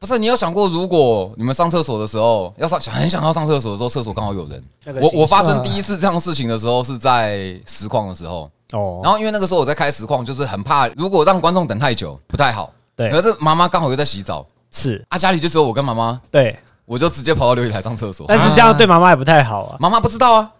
不是你有想过，如果你们上厕所的时候要上，很想要上厕所的时候，厕所刚好有人。我我发生第一次这样事情的时候是在实况的时候，哦，然后因为那个时候我在开实况，就是很怕如果让观众等太久不太好。对。可是妈妈刚好又在洗澡，是。啊，家里就只有我跟妈妈，对，我就直接跑到琉璃台上厕所。但是这样对妈妈也不太好啊，妈妈不知道啊，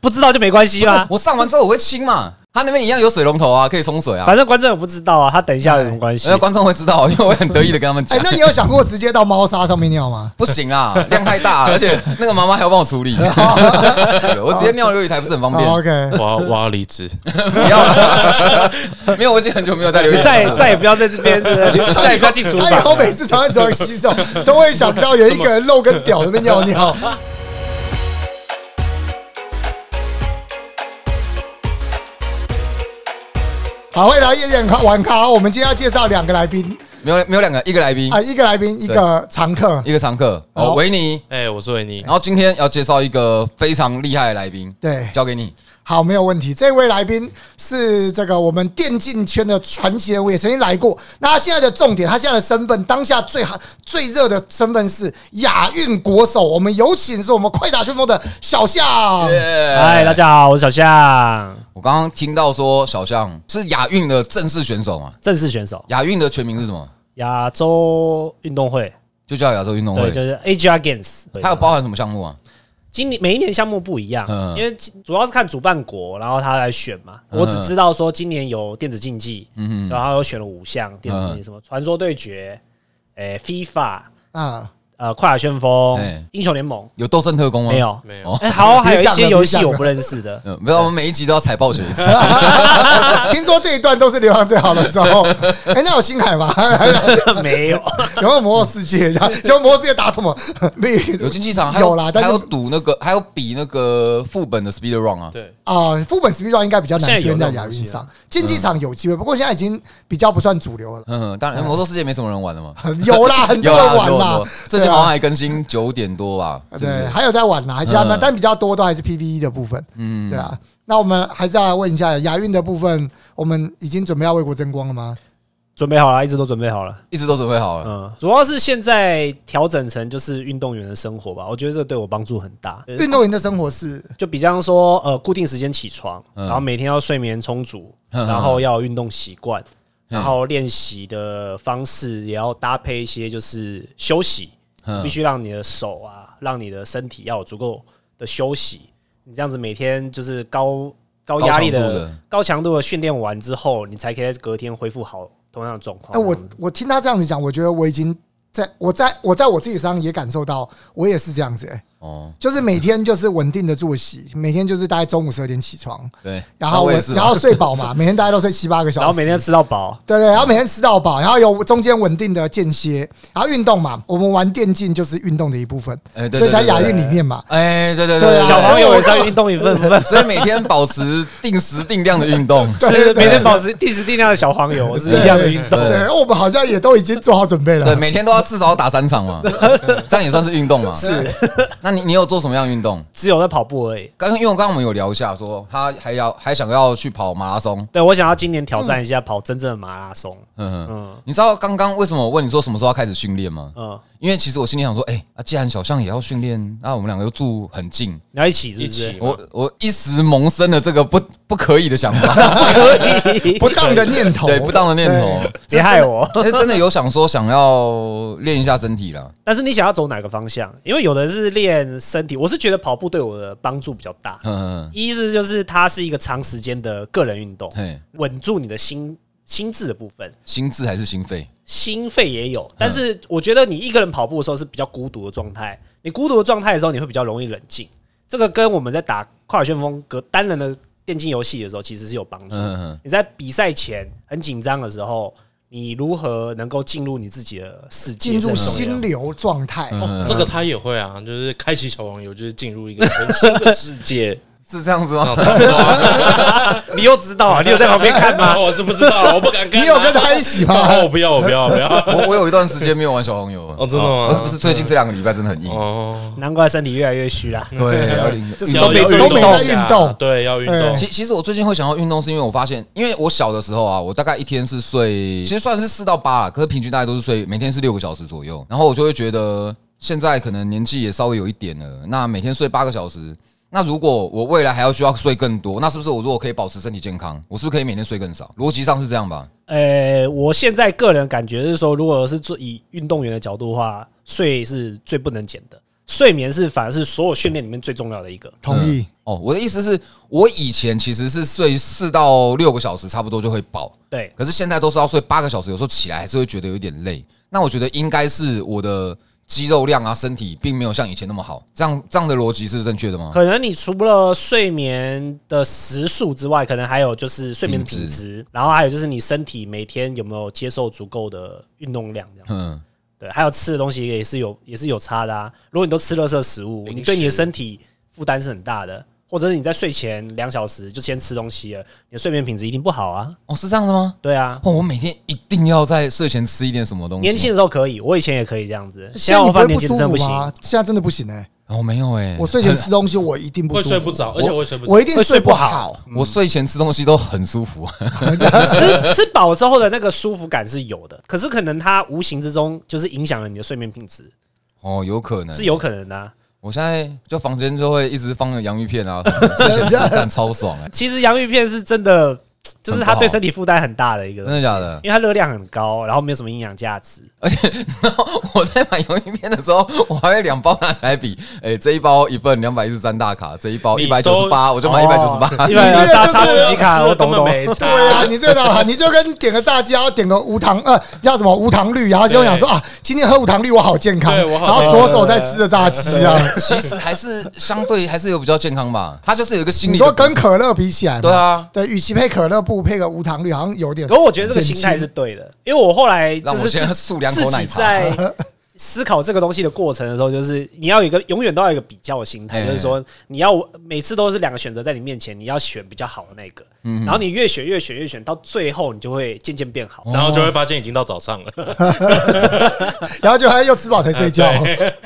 不知道就没关系啦，我上完之后我会清嘛，他那边一样有水龙头啊，可以冲水啊。反正观众也不知道啊，他等一下有什么关系那？观众会知道，因为我很得意的跟他们讲，。哎那你有想过直接到猫砂上面尿吗？不行啊，量太大，而且那个妈妈还要帮我处理。对我直接尿琉璃台不是很方便哦？OK，我要我要离职，不要了，没有，我已经很久没有在琉璃台了。再再也不要在这边，再也不要进厨他以后。每次常在床上洗手，都会想到有一个人露跟屌在那边尿尿。好，欢迎来夜夜店玩咖。我们今天要介绍两个来宾没有没有两个，一个来宾啊，，一个来宾，一个常客。一个常客好哦，维尼。哎，我是维尼然，后今天要介绍一个非常厉害的来宾，对，交给你。好，没有问题。这位来宾是这个我们电竞圈的传奇人物，也曾经来过。那他现在的重点，他现在的身份，当下最好最热的身份是亚运国手。我们有请是我们快打旋风的小象。嗨，大家好，我是小象，我刚刚听到说小象是亚运的正式选手嘛？正式选手，亚运的全名是什么？亚洲运动会，就叫亚洲运动对，会。就是 AGR Games。它有包含什么项目啊？今年每一年项目不一样，嗯。因为主要是看主办国，然后他来选嘛。嗯。我只知道说今年有电子竞技，嗯然后又选了五项电子竞技，嗯什么传说对决，诶，FIFA，啊，呃，快打旋风哎，英雄联盟有斗圣特工吗？没。有，没有哦，哎，好，还有一些游戏我不认识的，嗯，没有，我们每一集都要踩爆血一次。听说这一段都是流量最好的时候。哎，那有星海吗？没有。有没有魔兽世界？这样，结果魔兽世界打什么？没有竞技场，还有啦但是还有赌那个，还有比那个副本的 speed run 啊。对，啊，副本 speed run 应该比较难出现在亚运上竞技场有机会，不过现在已经比较不算主流了。嗯，当然，魔兽世界没什么人玩了嘛。有啦，很多有啦，人玩啦有很多，最近对啊好像还更新九点多吧？对，还有在玩啦，其他们嗯但比较多都还是 PVE 的部分，嗯对。啊。那我们还是要来问一下亚运的部分，我们已经准备要为国争光了吗？准备好了，一直都准备好了。一直都准备好了。嗯，主要是现在调整成就是运动员的生活吧，我觉得这对我帮助很大。运动员的生活是就比方说，呃，固定时间起床，嗯然后每天要睡眠充足，嗯然后要有运动习惯，嗯然后练习的方式也要搭配一些就是休息，嗯必须让你的手啊，让你的身体要有足够的休息。你这样子每天就是高高压力的高强度的训练完之后，你才可以在隔天恢复好同样的状况。哎，我我听他这样子讲，我觉得我已经在我在我在我自己身上也感受到，我也是这样子，哎，哦，就是每天就是稳定的作息，每天就是大概中午十二点起床，对。然后我。然后睡饱嘛，每天大家都睡七八个小时，然后每天吃到饱，对对，然后每天吃到饱，然后有中间稳定的间歇，然后运动嘛，我们玩电竞就是运动的一部分，哎，对所以在亚运里面嘛，哎，对对对啊小黄友也是所以我要运动一份份，所以每天保持定时定量的运动。对是每天保持定时定量的小黄油是一样的运动。对对，我们好像也都已经做好准备了对，每天都要至少打三场嘛，这样也算是运动嘛。是，那你你有做什么样的运动？只有在跑步而已。刚因为我刚刚我们有聊一下，说他还要还想要去跑马拉松。对我想要今年挑战一下跑真正的马拉松。嗯嗯，嗯你知道刚刚为什么我问你说什么时候要开始训练吗？嗯，因为其实我心里想说，哎、啊，既然小象也要训练，那我们两个又住很近，你要一起是不是一起？我我一时萌生了这个不不可以的想法，可以，不当的念头，对不当的念头，别害我。是真的有想说想要练一下身体了。但是你想要走哪个方向？因为有的人是练身体，我是觉得跑步对我的帮助比较大。嗯，一是就是它是一个长时间的个人运动，嘿，稳住你的心心智的部分。心智还是心肺？心肺也有，但是我觉得你一个人跑步的时候是比较孤独的状态。你孤独的状态的时候，你会比较容易冷静。这个跟我们在打快打旋风格单人的电竞游戏的时候，其实是有帮助。你在比赛前很紧张的时候，你如何能够进入你自己的世界？进入心流状态。嗯这个他也会啊，就是开启小黄油，就是进入一个全新的世界。是这样子吗？你又知道啊？你有在旁边看吗？我是不知道，我不敢看啊。你有跟他一起吗？哦，我不要，我不要，我不要。我我有一段时间没有玩小黄油了哦真的吗不是最近这两个礼拜真的很硬。哦，难怪身体越来越虚啦。对，要运就是要都没运要动一下在运动对，要运对动。其其实我最近会想要运动，是因为我发现，因为我小的时候啊，我大概一天是睡，其实算是四到八了，可是平均大概都是睡每天是六个小时左右。然后我就会觉得，现在可能年纪也稍微有一点了，那每天睡八个小时，那如果我未来还要需要睡更多，那是不是我如果可以保持身体健康，我是不是可以每天睡更少？逻辑上是这样吧？呃，我现在个人感觉是说，如果是做以运动员的角度的话，睡是最不能减的，睡眠是反而是所有训练里面最重要的一个。同意。哦，我的意思是我以前其实是睡四到六个小时，差不多就会饱。对，可是现在都是要睡八个小时，有时候起来还是会觉得有点累。那我觉得应该是我的肌肉量啊，身体并没有像以前那么好。这样这样的逻辑是正确的吗？可能你除了睡眠的时数之外，可能还有就是睡眠品质，然后还有就是你身体每天有没有接受足够的运动量，这样。嗯，对，还有吃的东西也是有也是有差的啊。如果你都吃垃圾食物，你对你的身体负担是很大的。或者是你在睡前两小时就先吃东西了，你的睡眠品质一定不好啊。哦，是这样的吗？对啊，哦，我每天一定要在睡前吃一点什么东西。年轻的时候可以，我以前也可以这样子。现在我发现真的不行。服吗？现在真的不行哎、哦，没有哎、我睡前吃东西，我一定不会舒服，睡不着，而且我会睡不着。我一定会睡睡不不好好。我睡前吃东西都很舒服。吃吃饱之后的那个舒服感是有的，可是可能它无形之中就是影响了你的睡眠品质，哦，有可能是有可能的啊、我现在就房间就会一直放洋芋片啊，睡前吃感超爽哎、其实洋芋片是真的，就是它对身体负担很大的一个真，的假的？因为它热量很高，然后没有什么营养价值。而且，然 后我在买洋芋片的时候，我还会两包拿起来比，哎、这一包一份两百一十三大卡，这一包一你百九十八，我就买一百九十八。一百 你这个就是沙沙司机卡，我懂懂。没差。对啊，你这个啊，你就跟点个炸鸡，然后点个无糖呃叫什么无糖绿，然后就想说啊，今天喝无糖绿我好健康，然后左手在吃着炸鸡啊。其实还是相对还是有比较健康吧，它就是有一个心你说理的补偿。跟可乐比起来，对啊，对，与其配可乐，不如配个无糖绿，好像有点可。我觉得这个心态是对的，因为我后来就是让我先自己奶茶。在思考这个东西的过程的时候，就是你要有一个永远都要有一个比较的心态，哎。就是说你要每次都是两个选择在你面前，你要选比较好的那个，嗯然后你越选越选越选，到最后你就会渐渐变好。然后就会发现已经到早上了。然后就还又吃饱才睡觉。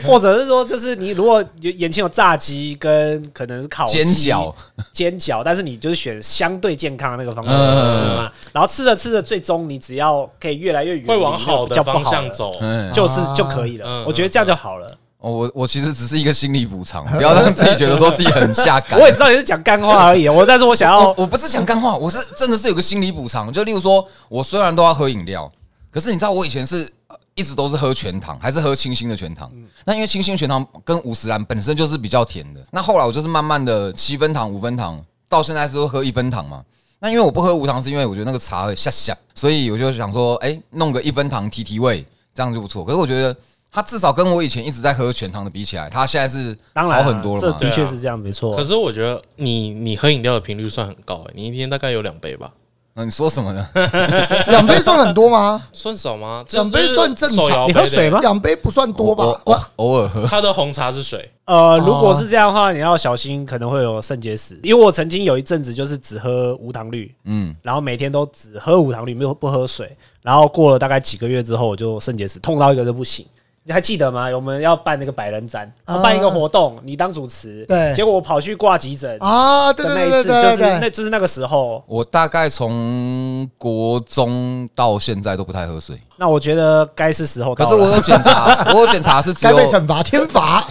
或者是说，就是你如果眼前有炸鸡跟可能是烤煎饺，煎饺，但是你就是选相对健康的那个方法嗯吃嘛，然后吃着吃着，最终你只要可以越来越远会往好的方向，走。嗯，就是就可以了嗯。我觉得这样就好了。哦，我我其实只是一个心理补偿，不要让自己觉得说自己很下感。我也知道你是讲干话而已，我但是我想要我不是讲干话，我是真的是有个心理补偿。就例如说，我虽然都要喝饮料，可是你知道我以前是呃一直都是喝全糖，还是喝清新的全糖。那因为清新全糖跟五十兰本身就是比较甜的，那后来我就是慢慢的七分糖、五分糖，到现在是会喝一分糖嘛。那因为我不喝无糖，是因为我觉得那个茶会下下，所以我就想说，哎、弄个一分糖提提味，这样就不错。可是我觉得它至少跟我以前一直在喝全糖的比起来，它现在是好当然好很多了嘛。这的确是这样子，没错可。是我觉得你你喝饮料的频率算很高欸，你一天大概有两杯吧？那你说什么呢？两杯算很多吗？算少吗？两杯算正常手摇杯的你喝水吗两杯不算多吧？我我我偶尔喝。它的红茶是水，呃，如果是这样的话，你要小心，可能会有肾结石。因为我曾经有一阵子就是只喝无糖绿，嗯，然后每天都只喝无糖绿，没有不喝水。然后过了大概几个月之后，我就肾结石，痛到一个都不行。你还记得吗？我们要办那个百人展，啊办一个活动，你当主持，对结果我跑去挂急诊啊，对对那一次，对对就是对对，那就是那个时候。我大概从国中到现在都不太喝水，那我觉得该是时候到了。可是我有检查，我有检查是只有被惩罚天罚。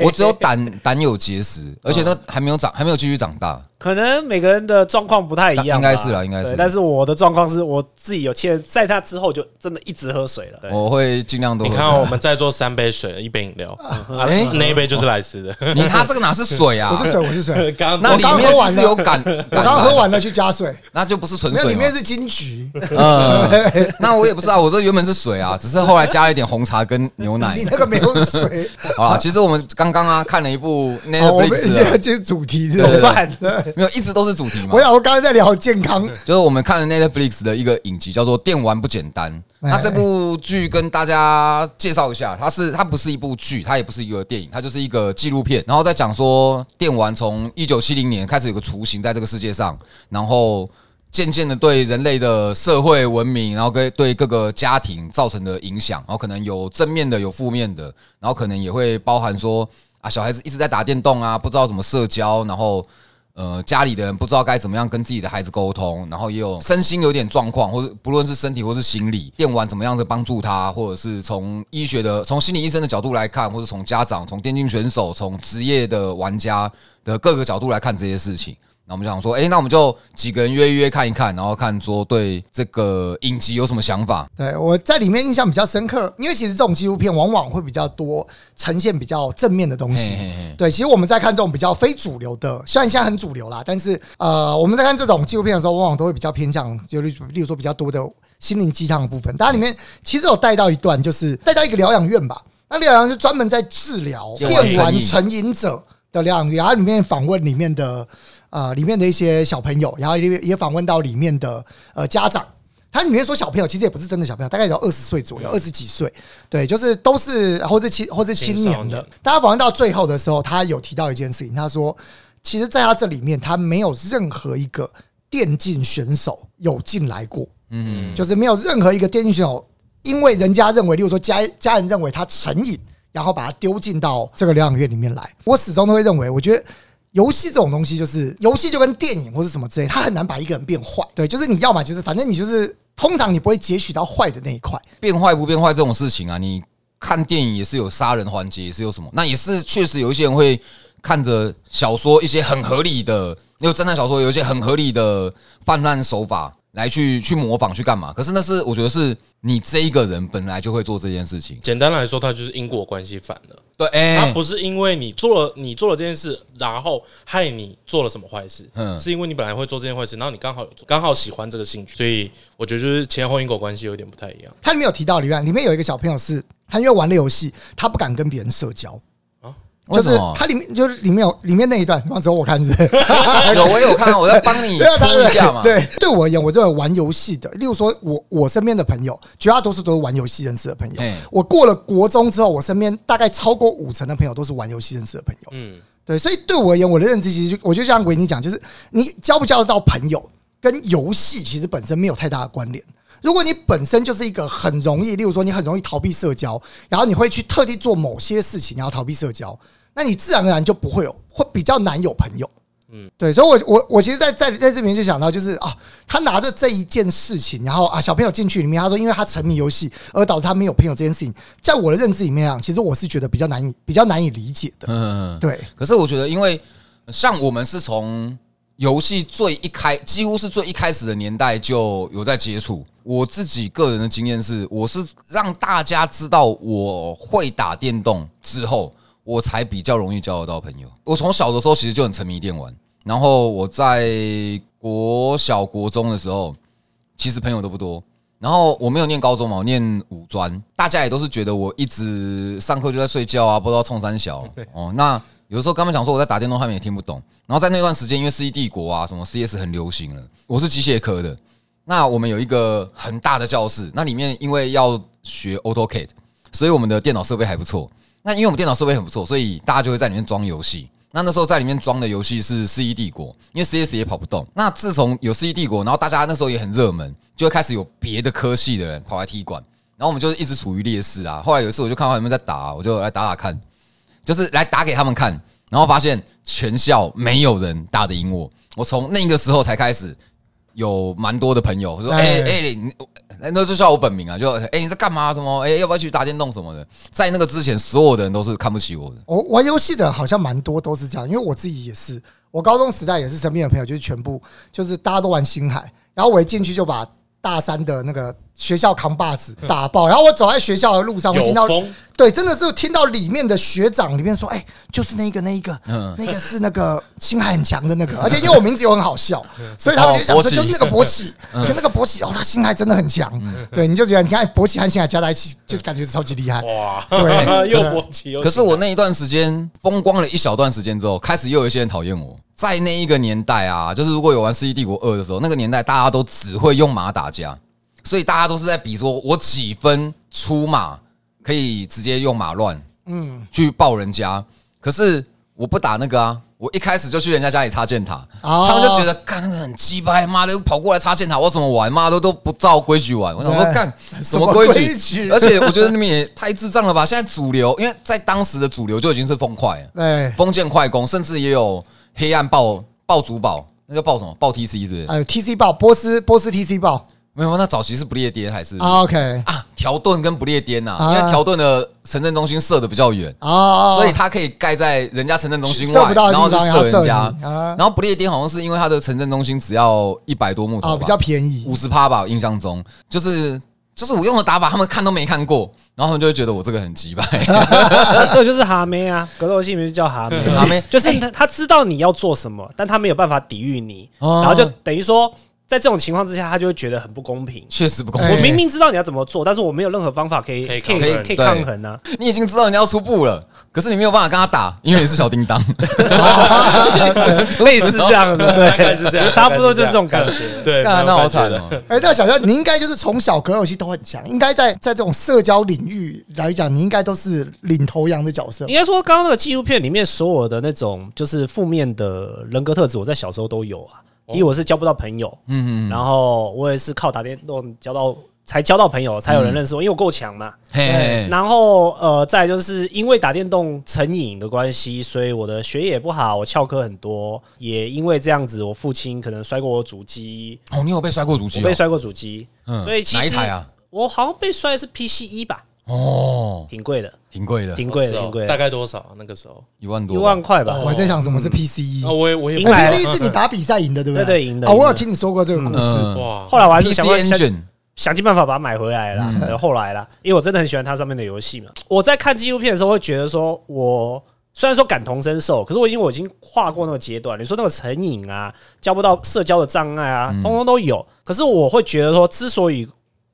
我只有胆胆有结石，而且都还没有长，还没有继续长大。可能每个人的状况不太一样吧，应该是啦应该是对但是我的状况是我自己有切，在他之后就真的一直喝水了。对我会尽量多喝水。你看我们在做三杯水，一杯饮料，啊哎那一杯就是莱斯的。你他这个哪是水啊我？是水，我是水。刚那里面是不是有感？我感刚喝完了去加水，那就不是纯水嘛那里面。是金桔。嗯，那我也不知道，我这原本是水啊，只是后来加了一点红茶跟牛奶 你。那个没有水，啊，其实我们刚刚啊看了一部 Netflix 现在的，进入主题是对对吧？算对没有一直都是主题嘛我。想我刚才在聊健康，就是我们看了 Netflix 的一个影集，叫做《电玩不简单》。哎那这部剧跟大家介绍一下，它是它不是一部剧，它也不是一个电影，它就是一个纪录片。然后再讲说电玩从一九七零年开始有个雏形在这个世界上，然后渐渐的对人类的社会文明，然后跟对各个家庭造成的影响，然后可能有正面的，有负面的，然后可能也会包含说啊，小孩子一直在打电动啊，不知道怎么社交，然后。呃，家里的人不知道该怎么样跟自己的孩子沟通，然后也有身心有点状况，或者不论是身体或是心理，电玩怎么样的帮助他，或者是从医学的、从心理医生的角度来看，或者从家长、从电竞选手、从职业的玩家的各个角度来看这些事情。那我们就想说，诶，那我们就几个人约一约看一看，然后看说对这个影集有什么想法。对我在里面印象比较深刻，因为其实这种纪录片往往会比较多呈现比较正面的东西。嘿嘿嘿对，其实我们在看这种比较非主流的，虽然现在很主流啦，但是呃，我们在看这种纪录片的时候，往往都会比较偏向，就例例如说比较多的心灵鸡汤的部分。它里面其实有带到一段，就是带到一个疗养院吧。那疗养院是专门在治疗电玩成瘾成瘾者的疗养院，然后里面访问里面的呃里面的一些小朋友，然后也也访问到里面的呃家长。他里面说小朋友其实也不是真的小朋友，大概有二十岁左右，二十几岁，对，就是都是或是青或是青年的。大家访问到最后的时候，他有提到一件事情，他说，其实在他这里面，他没有任何一个电竞选手有进来过，嗯，就是没有任何一个电竞选手，因为人家认为，例如说家家人认为他成瘾，然后把他丢进到这个疗养院里面来。我始终都会认为，我觉得。游戏这种东西，就是游戏就跟电影或是什么之类，它很难把一个人变坏。对，就是你要么就是，反正你就是，通常你不会截取到坏的那一块。变坏不变坏这种事情啊，你看电影也是有杀人环节，也是有什么，那也是确实有一些人会看着小说一些很合理的，因为侦探小说有一些很合理的泛滥手法来去去模仿去干嘛？可是那是我觉得是你这一个人本来就会做这件事情。简单来说，它就是因果关系反了。对，哎、它不是因为你做了你做了这件事，然后害你做了什么坏事，嗯是因为你本来会做这件坏事，然后你刚好有做刚好喜欢这个兴趣，所以我觉得就是前后因果关系有点不太一样。它里面有提到里面里面有一个小朋友是，他因为玩了游戏，他不敢跟别人社交，就是为什么他里面就是里面有里面那一段，只有我看是不是？有我有看，我在帮你 对啊，当拼一下嘛。对，对我而言，我认为玩游戏的，例如说我我身边的朋友，绝大多数都是玩游戏认识的朋友嘿。我过了国中之后，我身边大概超过五成的朋友都是玩游戏认识的朋友。嗯，对，所以对我而言，我的认知其实就我就像维尼讲，就是你交不交得到朋友，跟游戏其实本身没有太大的关联。如果你本身就是一个很容易，例如说你很容易逃避社交，然后你会去特地做某些事情，然后逃避社交，那你自然而然就不会有，会比较难有朋友。嗯，对，所以我，我我其实在，在在这边就想到，就是啊，他拿着这一件事情，然后啊，小朋友进去里面，他说，因为他沉迷游戏而导致他没有朋友这件事情，在我的认知里面啊，其实我是觉得比较难以比较难以理解的。嗯，对，可是我觉得，因为像我们是从游戏最一开，几乎是最一开始的年代就有在接触。我自己个人的经验是，我是让大家知道我会打电动之后，我才比较容易交得到朋友。我从小的时候其实就很沉迷电玩，然后我在国小国中的时候，其实朋友都不多。然后我没有念高中嘛，我念五专，大家也都是觉得我一直上课就在睡觉啊，不知道冲三小哦。那有的时候跟他们讲说我在打电动，他们也听不懂。然后在那段时间，因为《世纪帝国》啊，什么 CS 很流行了，我是机械科的。那我们有一个很大的教室，那里面因为要学 AutoCAD，所以我们的电脑设备还不错。那因为我们电脑设备很不错，所以大家就会在里面装游戏。那那时候在里面装的游戏是《世纪帝国》，因为 CS 也跑不动。那自从有《世纪帝国》，然后大家那时候也很热门，就会开始有别的科系的人跑来踢馆，然后我们就一直处于劣势啊。后来有一次我就看到他们在打，我就来打打看，就是来打给他们看，然后发现全校没有人打得赢我。我从那个时候才开始有蛮多的朋友我说：“哎哎哎，你那就叫我本名啊，就哎你在干嘛？什么？哎要不要去打电动什么的？”在那个之前，所有的人都是看不起我的。我玩游戏的好像蛮多都是这样，因为我自己也是，我高中时代也是身边的朋友就是全部就是大家都玩星海，然后我一进去就把大三的那个学校扛把子打爆，然后我走在学校的路上我听到风对，真的是听到里面的学长里面说，哎，就是那个那一个，嗯。那个是那个心海很强的那个，而且因为我名字又很好笑，所以他们就讲哦博奇说就是那个博喜，就那个博喜哦，他心海真的很强，对，你就觉得你看博喜和心海加在一起，就感觉超级厉害。哇，对。又博起又可是我那一段时间风光了一小段时间之后，开始又有一些人讨厌我。在那一个年代啊，就是如果有玩《世纪帝国二》的时候，那个年代大家都只会用马打架，所以大家都是在比说我几分出马可以直接用马乱，嗯，去爆人家。可是我不打那个啊，我一开始就去人家家里插箭塔，哦他们就觉得干那个很鸡掰，妈的跑过来插箭塔，我怎么玩？妈的都不照规矩玩。我想说对干什什么么规规矩？矩而且我觉得你们也太智障了吧！现在主流，因为在当时的主流就已经是风快了。对，封建快攻，甚至也有黑暗爆爆主堡，那个爆什么？爆 TC 是不是？还有 TC 爆波斯波斯 TC 报没有，那早期是不列颠还是？啊，OK。啊？条顿跟不列颠呐，啊。因为条顿的城镇中心射的比较远，啊，所以它可以盖在人家城镇中心外然后就射射人家。啊。然后不列颠好像是因为它的城镇中心只要一百多木头啊，吧比较便宜。五十趴吧，我印象中。就是就是我用的打法，他们看都没看过，然后他们就会觉得我这个很鸡掰。这就是哈妹啊，格斗游戏里面就叫哈妹，哈妹。就是他他知道你要做什么，但他没有办法抵御你，哦。然后就等于说，在这种情况之下，他就会觉得很不公平。确实不公哎平。我明明知道你要怎么做，但是我没有任何方法可以可以可以抗衡可以抗衡啊。你已经知道人家要出布了，可是你没有办法跟他打，因为你是小叮当。类似这样的，大概对，是这样，差不多就是这种感觉。对，干那好惨的。哦！哎，那小肖，你应该就是从小格斗游戏都很强，应该在在这种社交领域来讲，你应该都是领头羊的角色应。该说，刚刚那个纪录片里面所有的那种就是负面的人格特质，我在小时候都有啊。第一，我是交不到朋友，嗯嗯，然后我也是靠打电动交到才交到朋友，才有人认识我，因为我够强嘛。嘿嘿，然后呃，再就是因为打电动成瘾的关系，所以我的学业也不好，我翘课很多。也因为这样子，我父亲可能摔过我主机，哦，你有被摔过主机哦？我被摔过主机，嗯所以其实哪一台啊？我好像被摔的是 PC 一吧，哦，挺贵的，挺贵的，挺贵挺贵的，大概多少？那个时候一万多，一万。块吧。我还在想什么是 PCE 啊，我也我也，PCE 是你打比赛赢的，对不对对？对赢的啊，我有听你说过这个故事。嗯，哇，后来我还是想办想尽办法把它买回来了啦。呃后来啦，因为我真的很喜欢它上面的游戏嘛。我在看纪录片的时候，会觉得说，我虽然说感同身受，可是我已经我已经跨过那个阶段。你说那个成瘾啊，交不到社交的障碍啊，通通都有。可是我会觉得说，之所以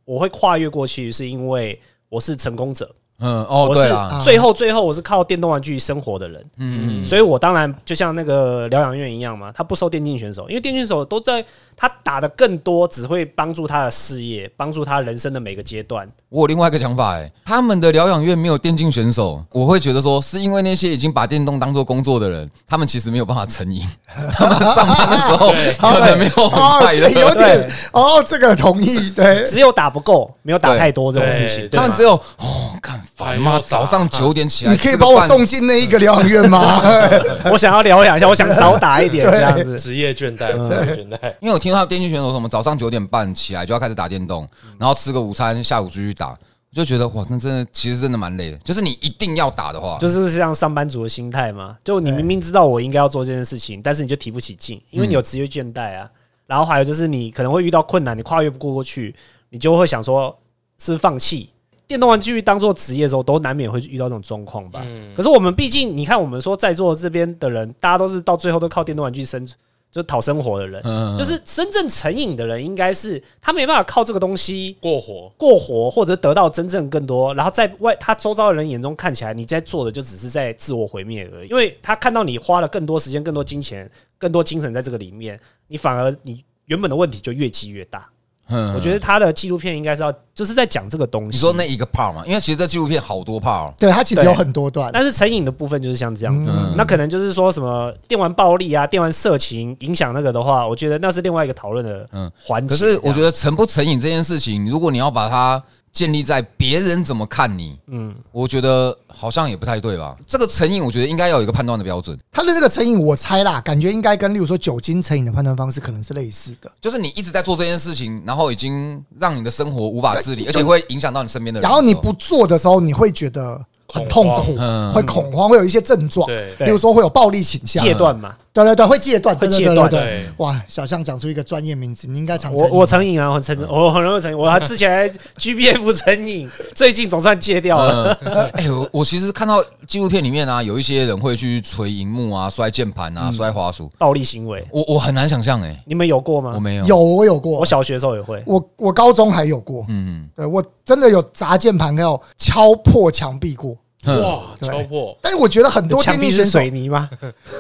我会跨越过去，是因为我是成功者。嗯，哦，我是最后最后我是靠电动玩具生活的人，嗯嗯，所以我当然就像那个疗养院一样嘛，他不收电竞选手，因为电竞选手都在他打的更多，只会帮助他的事业，帮助他人生的每个阶段。我有另外一个想法，哎，他们的疗养院没有电竞选手，我会觉得说，是因为那些已经把电动当做工作的人，他们其实没有办法成瘾，他们上班的时候 可能没有很哦，快乐，有点哦，这个同意，对，只有打不够，没有打太多这种事情。他们只有哦，干烦妈，还要打早上九点起来，你可以把我送进那一个疗养院吗？我想要疗养一下，我想少打一点这样子。职业倦怠，职业倦怠。因为我听到电竞选手什么早上九点半起来就要开始打电动，然后吃个午餐，下午继续打，我就觉得哇，那真的其实真的蛮累的。就是你一定要打的话，就是像上班族的心态嘛，就你明明知道我应该要做这件事情，但是你就提不起劲，因为你有职业倦怠啊。然后还有就是你可能会遇到困难，你跨越不过去，你就会想说是放弃。电动玩具当做职业的时候，都难免会遇到这种状况吧。嗯可是我们毕竟，你看我们说在座这边的人，大家都是到最后都靠电动玩具生，就讨生活的人。嗯就是真正成瘾的人，应该是他没办法靠这个东西过活，过活，或者得到真正更多，然后在外他周遭的人眼中看起来，你在做的就只是在自我毁灭而已。因为他看到你花了更多时间、更多金钱、更多精神在这个里面，你反而你原本的问题就越积越大。嗯我觉得他的纪录片应该是要就是在讲这个东西。你说那一个 part 嘛，因为其实这纪录片好多 part，哦对，它其实有很多段。但是成瘾的部分就是像这样子，嗯那可能就是说什么电玩暴力啊、电玩色情影响那个的话，我觉得那是另外一个讨论的嗯环节。可是我觉得，得成不成瘾这件事情，如果你要把它建立在别人怎么看你，嗯，我觉得好像也不太对吧？这个成瘾，我觉得应该要有一个判断的标准，他的这个成瘾，我猜啦，感觉应该跟例如说酒精成瘾的判断方式可能是类似的。就是你一直在做这件事情，然后已经让你的生活无法自理，而且会影响到你身边的人。然后你不做的时候，你会觉得很痛苦恐，嗯会恐慌，会有一些症状，对对例如说会有暴力倾向。戒断嘛，对对对，会戒断，会戒断对对。哇，小象讲出一个专业名词，你应该常我我成成瘾啊，我成我很容易成 瘾，我还之前还 GBF 成瘾，最近总算戒掉了。呃，哎、我我其实看到纪录片里面啊，有一些人会去捶荧幕啊、摔键盘嗯。啊、摔滑鼠，暴力行为，我我很难想象哎、你们有过吗？我没有，有我有过。我，小学的时候也会。我我高中还有过，嗯，对我真的有砸键盘，还有敲破墙壁过。嗯哇，对敲破，但是我觉得很多墙壁是电竞选手水泥吗？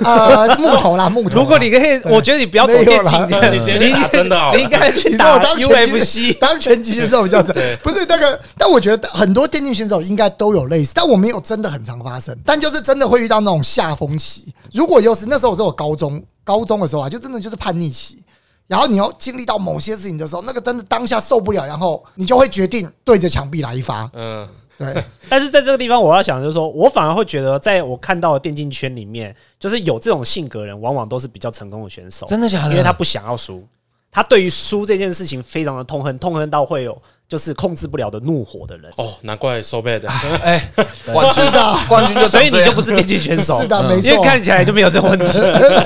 呃 木头啦木头，如果你可以，我觉得你不要走没有电啦竞，你直接打真的你应该去打我当拳击 UFC。当拳击选手比较少，不是那个，但我觉得很多电竞选手应该都有类似，但我没有真的很常发生，但就是真的会遇到那种下风期。如果又是那时候我是我高中高中的时候啊，就真的就是叛逆期。然后你要经历到某些事情的时候，那个真的当下受不了，然后你就会决定对着墙壁来一发。嗯，对，但是在这个地方，我要想就是说，我反而会觉得，在我看到的电竞圈里面，就是有这种性格人，往往都是比较成功的选手，真的假的？因为他不想要输，他对于输这件事情非常的痛恨，痛恨到会有就是控制不了的怒火的人。哦，难怪 so bad，哎、冠军是的冠军就所以你就不是电竞选手，是的，嗯没错。因为看起来就没有这个问题。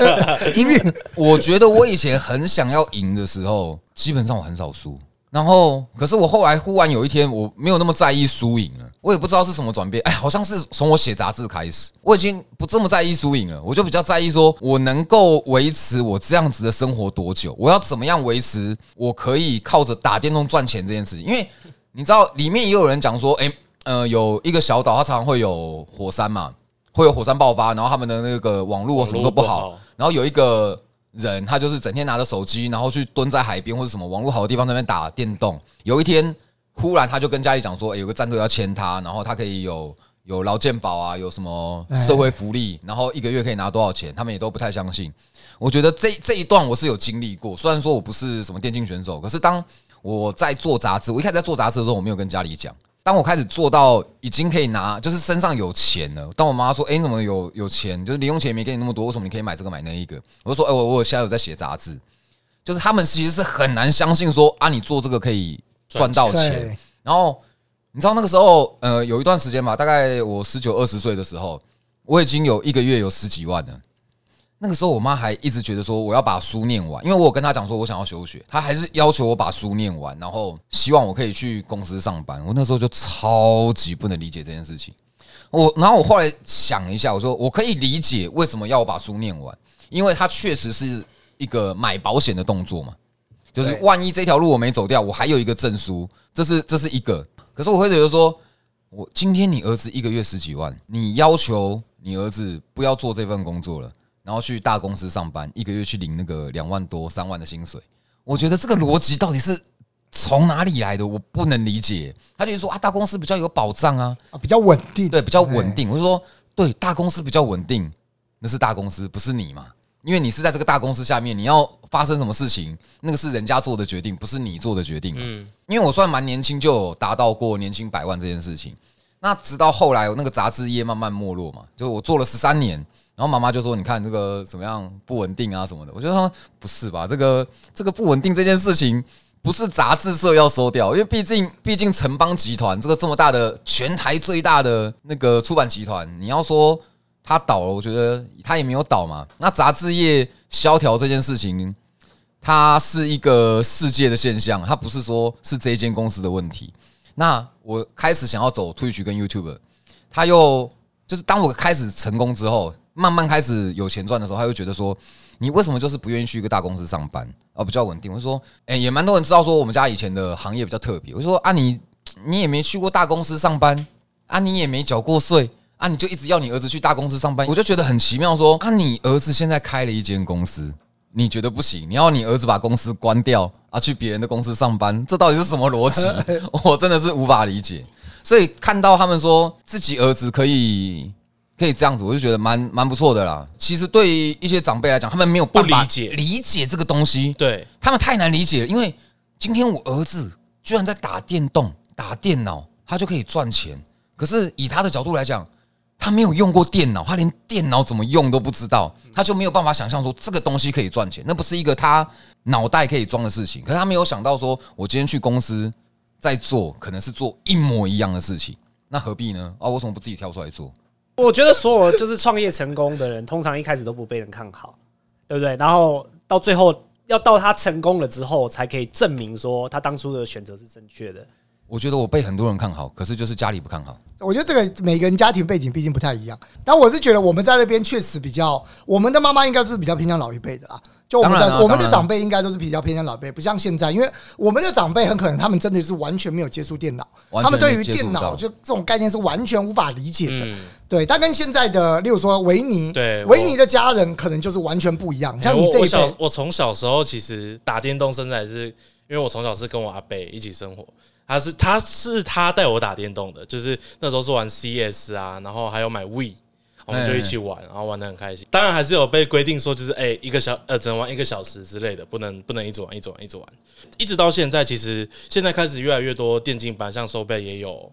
因为我觉得我以前很想要赢的时候，基本上我很少输。然后，可是我后来忽然有一天，我没有那么在意输赢了。我也不知道是什么转变，哎，好像是从我写杂志开始，我已经不这么在意输赢了。我就比较在意说，我能够维持我这样子的生活多久？我要怎么样维持我可以靠着打电动赚钱这件事情？因为你知道，里面也有人讲说，哎，呃，有一个小岛，它常常会有火山嘛，会有火山爆发，然后他们的那个网络什么都不好然后有一个人，他就是整天拿着手机，然后去蹲在海边或者什么网络好的地方那边打电动。有一天，忽然他就跟家里讲说，欸有个战队要签他，然后他可以有有劳健保啊，有什么社会福利，然后一个月可以拿多少钱，他们也都不太相信。我觉得这这一段我是有经历过，虽然说我不是什么电竞选手，可是当我在做杂志，我一开始在做杂志的时候，我没有跟家里讲。当我开始做到已经可以拿，就是身上有钱了。当我妈说：“哎、你怎么有有钱？就是零用钱也没给你那么多，为什么你可以买这个买那一个？”我就说：“哎、我我现在有在写杂志。”就是他们其实是很难相信说啊，你做这个可以赚到钱。对，然后你知道那个时候，呃，有一段时间吧，大概我十九二十岁的时候，我已经有一个月有十几万了。那个时候，我妈还一直觉得说我要把书念完，因为我有跟她讲说我想要休学，她还是要求我把书念完，然后希望我可以去公司上班。我那时候就超级不能理解这件事情。我，然后我后来想一下，我说我可以理解为什么要我把书念完，因为它确实是一个买保险的动作嘛，就是万一这条路我没走掉，我还有一个证书，这是这是一个。可是我会觉得说，我今天你儿子一个月十几万，你要求你儿子不要做这份工作了，然后去大公司上班，一个月去领那个两万多、三万的薪水，我觉得这个逻辑到底是从哪里来的？我不能理解。他就是说啊，大公司比较有保障啊，啊比较稳定，对，比较稳定。我就说，对，大公司比较稳定，那是大公司，不是你嘛？因为你是在这个大公司下面，你要发生什么事情，那个是人家做的决定，不是你做的决定。嗯，因为我算蛮年轻，就有达到过年薪百万这件事情。那直到后来，我那个杂志业慢慢没落嘛，就我做了十三年，然后妈妈就说：“你看这个怎么样不稳定啊什么的。”我就说：“不是吧？这个这个不稳定这件事情，不是杂志社要收掉，因为毕竟毕竟城邦集团这个这么大的全台最大的那个出版集团，你要说它倒了，我觉得它也没有倒嘛。那杂志业萧条这件事情，它是一个世界的现象，它不是说是这一间公司的问题。那我开始想要走推取跟 YouTube，他又就是当我开始成功之后，慢慢开始有钱赚的时候，他又觉得说，你为什么就是不愿意去一个大公司上班，而比较稳定？我就说，哎、也蛮多人知道说我们家以前的行业比较特别。我就说啊你，你也没去过大公司上班，啊，你也没缴过税。啊！你就一直要你儿子去大公司上班，我就觉得很奇妙说啊，你儿子现在开了一间公司，你觉得不行？你要你儿子把公司关掉啊，去别人的公司上班，这到底是什么逻辑？我真的是无法理解。所以看到他们说自己儿子可以可以这样子，我就觉得蛮蛮不错的啦。其实对于一些长辈来讲，他们没有办法不理解理解这个东西，对，他们太难理解了。因为今天我儿子居然在打电动、打电脑，他就可以赚钱。可是以他的角度来讲，他没有用过电脑，他连电脑怎么用都不知道，他就没有办法想象说这个东西可以赚钱，那不是一个他脑袋可以装的事情。可是他没有想到说，我今天去公司在做，可能是做一模一样的事情，那何必呢？啊，为什么不自己跳出来做？我觉得所有就是创业成功的人，通常一开始都不被人看好。对不对？然后到最后要到他成功了之后，才可以证明说他当初的选择是正确的。我觉得我被很多人看好，可是就是家里不看好。我觉得这个每个人家庭背景毕竟不太一样，但我是觉得我们在那边确实比较，我们的妈妈应该是比较偏向老一辈的啊。就我们的我们的长辈应该都是比较偏向老辈，不像现在，因为我们的长辈很可能他们真的是完全没有接触电脑，他们对于电脑就这种概念是完全无法理解的。嗯，对，但跟现在的，例如说维尼，对维尼的家人可能就是完全不一样。像哎我我你这一辈，小我从小时候其实打电动，生在是因为我从小是跟我阿伯一起生活，他是他是他带我打电动的，就是那时候是玩 CS 啊，然后还有买 We。我们就一起玩，然后玩的很开心。当然还是有被规定说，就是哎、一个小呃只能玩一个小时之类的，不能不能一直玩一直玩一直玩。一直到现在，其实现在开始越来越多电竞班，像收贝也有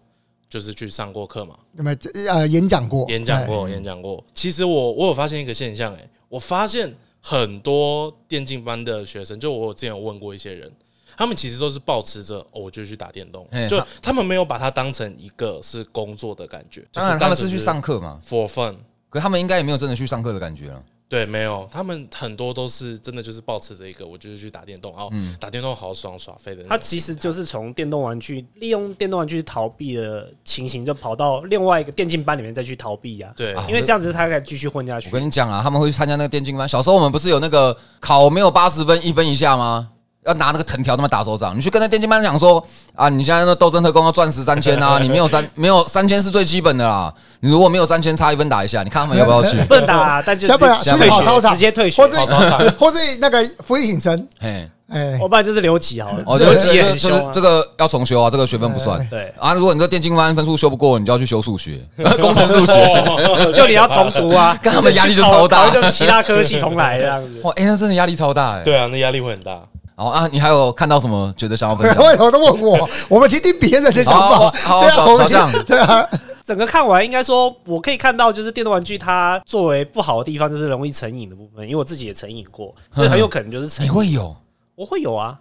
就是去上过课嘛，有没有呃演讲过？演讲过，嗯演讲过。其实我我有发现一个现象，哎，我发现很多电竞班的学生，就我之前有问过一些人，他们其实都是保持着哦，我就去打电动，就他他们没有把它当成一个是工作的感觉。当然他们是去上课嘛，for fun，可他们应该也没有真的去上课的感觉了。对，没有，他们很多都是真的就是保持着一个，我就是去打电动，哦，嗯打电动好爽，耍废的。他其实就是从电动玩具利用电动玩具逃避的情形，就跑到另外一个电竞班里面再去逃避啊。对，啊因为这样子他可以继续混下去我。跟你讲啊，他们会去参加那个电竞班。小时候我们不是有那个考没有八十分一分以下吗？要拿那个藤条他妈打手掌。你去跟那电竞班讲说啊，你现在那斗争特工要钻石三千啊，你没有三没有三千是最基本的啦。你如果没有三千，差一分打一下，你看他们要不要去？不能打 啊，但就下不了直接退去跑操场学，直接退学或。者 或者那个福利挺身，嘿，哎，我不然就是留级好了，留级也。是这个要重修啊，这个学分不算。对，啊，如果你这电竞班分数修不过，你就要去修数学，工程数学。哦就你要重读啊，跟他们压力就超大考考一个其他科系重来这样子。哇，哎，那真的压力超大哎。对啊，那压力会很大。好啊，你还有看到什么觉得想要分享？为什么都问我？我们听听别人的想法。好对啊，小我们小听对啊，整个看完，应该说我可以看到，就是电动玩具它作为不好的地方，就是容易成瘾的部分。因为我自己也成瘾过，所以很有可能就是成瘾。你会有我会有啊，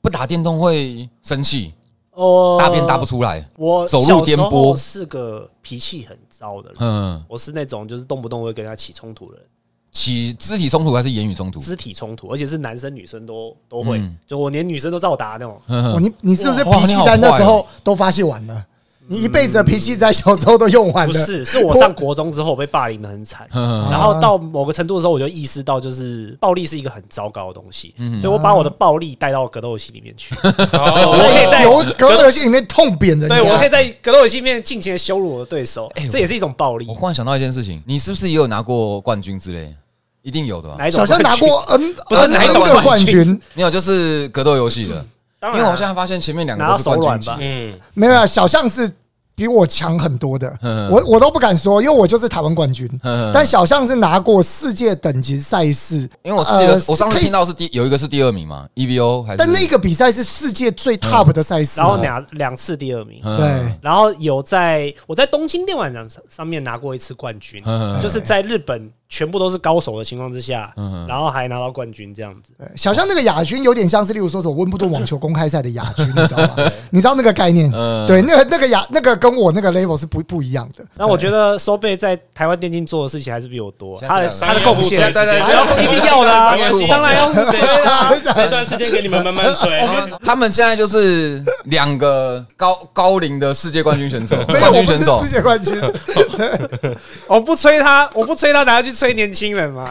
不打电动会生气，哦，大便大不出来。我走路颠簸是个脾气很糟的人，嗯，我是那种就是动不动会跟人家起冲突的人，起肢体冲突还是言语冲突？肢体冲突，而且是男生女生都都会嗯，就我连女生都照打那种。你你是不是哇脾气在那时候都发泄完了？你一辈子的脾气在小时候都用完了。不是，是我上国中之后被霸凌的很惨，嗯然后到某个程度的时候，我就意识到，就是暴力是一个很糟糕的东西，嗯所以我把我的暴力带到格斗游戏里面去。哦 我可以在格斗游戏里面痛扁人家，对，我可以在格斗游戏里面尽情的羞辱我的对手哎，这也是一种暴力我。忽然想到一件事情，你是不是也有拿过冠军之类？一定有的吧？哪一种小象拿？过 N 不是 N 哪一种个冠冠军，没有，就是格斗游戏的。因为我现在发现前面两个都是冠军吧。嗯，没有啊小象是比我强很多的。嗯，我我都不敢说，因为我就是台湾冠军。嗯。但小象是拿过世界等级赛事，因为我记得呃我上次可以听到是第有一个是第二名嘛，EVO 还是？但那个比赛是世界最 top 的赛事，然后两两次第二名，嗯。对，然后有在我在东京电玩展上上面拿过一次冠军，嗯。就是在日本全部都是高手的情况之下嗯，然后还拿到冠军这样子。对。小象那个亚军有点像是，例如说什么温布顿网球公开赛的亚军，你知道吗？你知道那个概念？嗯。对，那个那个亚那个跟我那个 level 是不不一样的。那我觉得收贝在台湾电竞做的事情还是比我多，他的这他的贡献现在在还要一定要的当然要互吹啊。这段时间给你们慢慢吹。他们现在就是两个高高龄的世界冠军选手，冠我不是军选手世。界冠军。我不吹他，我不吹他，拿去吹年轻人嘛。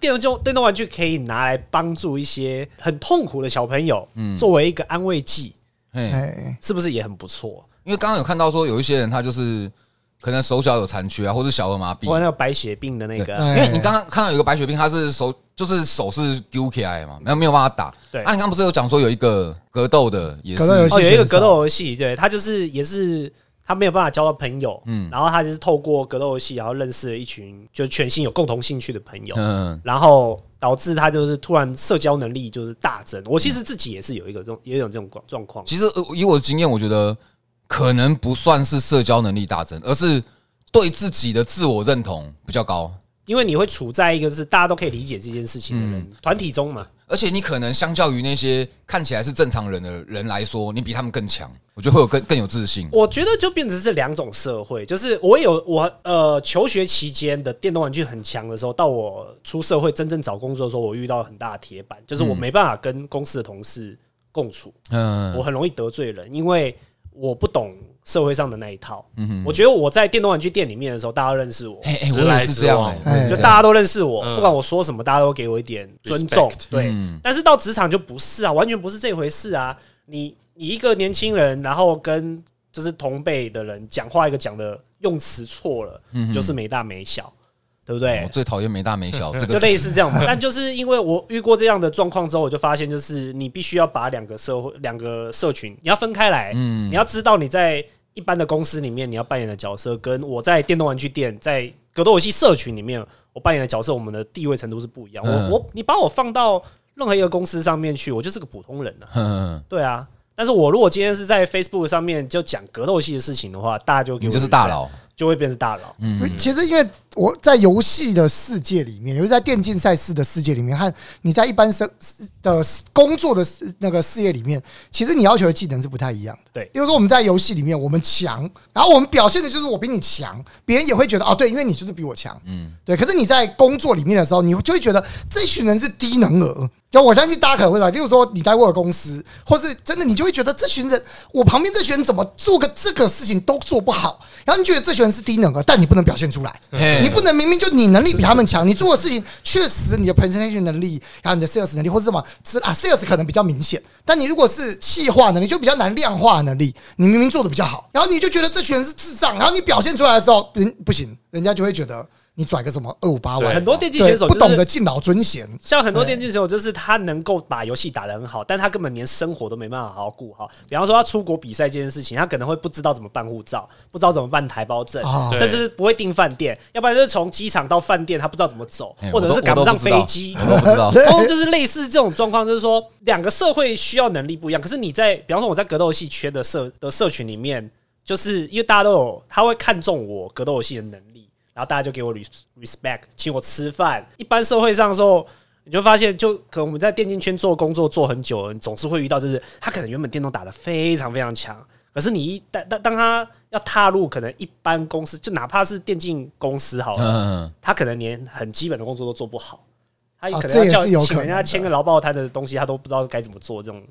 电动电动玩具可以拿来帮助一些很痛苦的小朋友，作为一个安慰剂，哎，是不是也很不错？因为刚刚有看到说有一些人他就是可能手脚有残缺啊，或是小儿麻痹。或者。那个白血病的那个，哎因为你刚刚看到有一个白血病，他是手就是手是丢起来嘛，没有没有办法打。对。啊，你刚刚不是有讲说有一个格斗的也是格斗游戏哦，有一个格斗游戏，对他就是也是他没有办法交到朋友，嗯。然后他就是透过格斗游戏，然后认识了一群就全新有共同兴趣的朋友，嗯。然后导致他就是突然社交能力就是大增。我其实自己也是有一个这种也有这种状状况，其实呃以我的经验，我觉得可能不算是社交能力大增，而是对自己的自我认同比较高。因为你会处在一个就是大家都可以理解这件事情的人团体中嘛，而且你可能相较于那些看起来是正常人的人来说，你比他们更强，我觉得会有更更有自信。我觉得就变成是两种社会，就是我有我呃求学期间的电动玩具很强的时候，到我出社会真正找工作的时候，我遇到很大的铁板，就是我没办法跟公司的同事共处，嗯，我很容易得罪人，因为我不懂社会上的那一套。我觉得我在电动玩具店里面的时候，大家都认识我，哎哎，直我也是来直往就大家都认识我，嗯。不管我说什么，大家都给我一点尊重 Respect。对，嗯。但是到职场就不是啊，完全不是这回事啊。你你一个年轻人，然后跟就是同辈的人讲话，一个讲的用词错了，就是没大没小，对不对我？最讨厌没大没小 这个就类似这样，但就是因为我遇过这样的状况之后，我就发现，就是你必须要把两个社会、两个社群，你要分开来。嗯你要知道你在一般的公司里面你要扮演的角色，跟我在电动玩具店、在格斗游戏社群里面我扮演的角色，我们的地位程度是不一样。嗯我我你把我放到任何一个公司上面去，我就是个普通人啊。嗯，对啊，但是我如果今天是在 Facebook 上面就讲格斗游戏的事情的话，大家就给我你就是大，佬，就会变成大佬。嗯，其实因为我在游戏的世界里面，尤其在电竞赛事的世界里面，和你在一般生的工作的那个事业里面，其实你要求的技能是不太一样的。对例如说我们在游戏里面我们强，然后我们表现的就是我比你强，别人也会觉得哦，对，因为你就是比我强，嗯，对。可是你在工作里面的时候，你就会觉得这群人是低能儿。就我相信大家可能会来，例如说你在沃尔公司，或是真的你就会觉得这群人，我旁边这群人怎么做个这个事情都做不好，然后你觉得这群人是低能儿，但你不能表现出来。你不能明明就你能力比他们强，你做的事情确实你的 presentation 能力，然后你的 sales 能力或者什么，是啊 sales 可能比较明显，但你如果是气化能力，就比较难量化能力，你明明做的比较好，然后你就觉得这群人是智障，然后你表现出来的时候，人不行，人家就会觉得你拽个什么二五八对万，很多电竞选手、就是、不懂得敬老尊贤，像很多电竞选手，就是他能够把游戏打得很好，但他根本连生活都没办法好好顾好。比方说，他出国比赛这件事情，他可能会不知道怎么办护照，不知道怎么办台胞证，啊甚至不会订饭店，要不然就是从机场到饭店，他不知道怎么走嘿，或者是赶不上飞机。我不知道，然后就是类似这种状况，就是说两个社会需要能力不一样。可是你在，比方说我在格斗游戏圈的社的社群里面，就是因为大家都有，他会看重我格斗游戏的能力，然后大家就给我 res- respect，请我吃饭。一般社会上的时候，你就发现，就可能我们在电竞圈做工作做很久了，你总是会遇到，就是他可能原本电动打的非常非常强，可是你一旦当当他要踏入可能一般公司，就哪怕是电竞公司好了，嗯，他可能连很基本的工作都做不好，他可能要叫请人家签个劳保摊的东西，他都不知道该怎么做，这种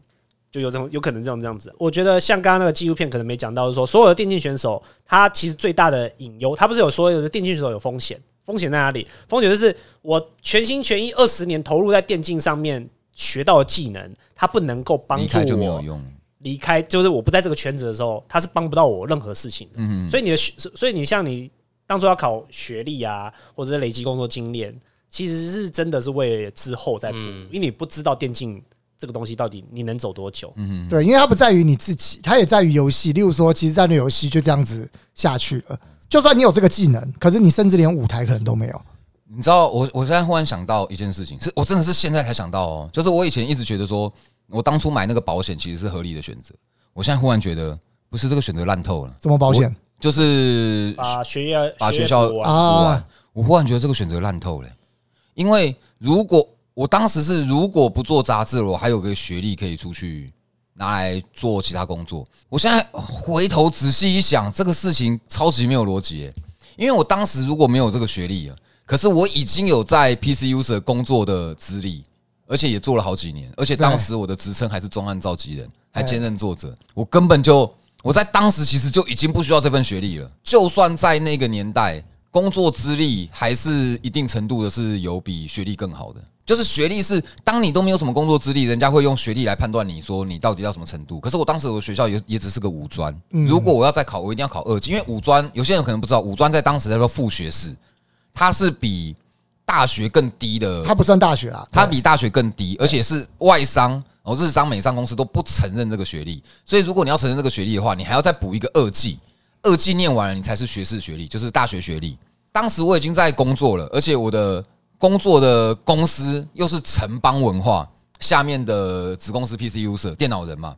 就有这种有可能这种这样子。我觉得像刚刚那个纪录片可能没讲到，是说所有的电竞选手，他其实最大的隐忧，他不是有说有的电竞选手有风险，风险在哪里？风险就是我全心全意二十年投入在电竞上面学到的技能，他不能够帮助离开就没有我用，离开，就是我不在这个圈子的时候，他是帮不到我任何事情的。嗯，所以你的学，所以你像你当初要考学历啊，或者是累积工作经验，其实是真的是为了之后再补，嗯因为你不知道电竞这个东西到底你能走多久。嗯，对，因为它不在于你自己，它也在于游戏。例如说，其实战略游戏就这样子下去了。就算你有这个技能，可是你甚至连舞台可能都没有。你知道我我现在忽然想到一件事情，是我真的是现在才想到哦，就是我以前一直觉得说，我当初买那个保险其实是合理的选择，我现在忽然觉得不是这个选择烂透了，什么保险就是把学业把学校啊，我忽然觉得这个选择烂透了、因为如果我当时是如果不做杂志了，我还有个学历可以出去拿来做其他工作。我现在回头仔细一想，这个事情超级没有逻辑、欸，因为我当时如果没有这个学历啊，可是我已经有在 PC user 工作的资历，而且也做了好几年，而且当时我的职称还是专案召集人，还兼任作者，我根本就我在当时其实就已经不需要这份学历了。就算在那个年代，工作资历还是一定程度的是有比学历更好的。就是学历是，当你都没有什么工作资历，人家会用学历来判断你说你到底到什么程度。可是我当时我的学校也也只是个五专，如果我要再考，我一定要考二级，因为五专有些人可能不知道，五专在当时叫做副学士，它是比大学更低的它不算大学啦，它比大学更低，而且是外商哦，日商、美商公司都不承认这个学历。所以如果你要承认这个学历的话，你还要再补一个二技，二技念完了你才是学士学历，就是大学学历。当时我已经在工作了，而且我的工作的公司又是城邦文化下面的子公司 PC User 电脑人嘛，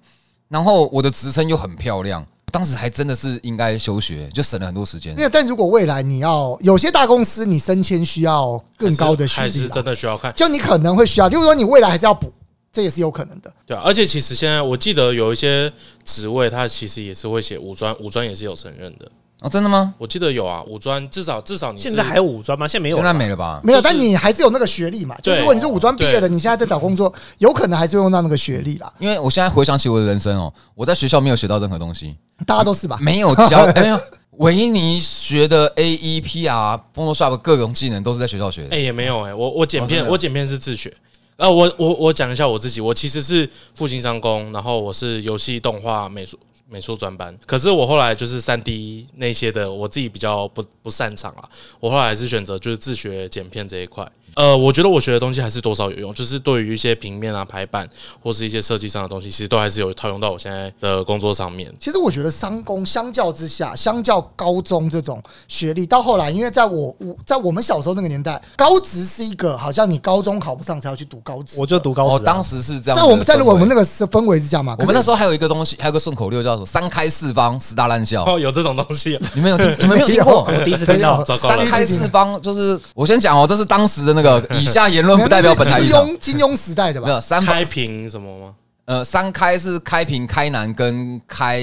然后我的职称又很漂亮，当时还真的是应该休学，就省了很多时间没。有，但如果未来你要有些大公司，你升迁需要更高的学历还是真的需要看。就你可能会需要，例如说你未来还是要补，这也是有可能的。对啊，而且其实现在我记得有一些职位，它其实也是会写五专，五专也是有承认的。哦，真的吗？我记得有啊，五专至少至少你现在还有五专吗？现在没有，现在没。了吧？没有，但你还是有那个学历嘛。就如果你是五专毕业的，你现在在找工作，有可能还是会用到那个学历啦。因为我现在回想起我的人生哦，我在学校没有学到任何东西，大家都是吧？没有教，哎 没有。维尼学的 A E P R、Photoshop 各种技能都是在学校学的哎、。也没有哎、我我剪片、哦我剪片是自学。啊，我我我讲一下我自己，我其实是复兴商工，然后我是游戏动画美术美术专班，可是我后来就是三 D 那些的，我自己比较不不擅长啊，我后来还是选择就是自学剪片这一块。呃，我觉得我学的东西还是多少有用，就是对于一些平面啊、排版或是一些设计上的东西，其实都还是有套用到我现在的工作上面。其实我觉得商工相较之下，相较高中这种学历，到后来，因为在我我在我们小时候那个年代，高职是一个好像你高中考不上才要去读高职。我就读高哦，职啊。当时是这样。在我们在我们那个是氛围是这样嘛？我们那时候还有一个东西，还有个顺口溜叫做“三开四方，十大烂笑 哦，有这种东西、啊，”。你们有听？你们没有听过？我第一次听到糟糕 三开四方就是我先讲哦，这是当时的那个 以下言论不代表本台立金场。庸金庸时代的吧？没有三开屏什么吗？呃，三开是开平、开南跟开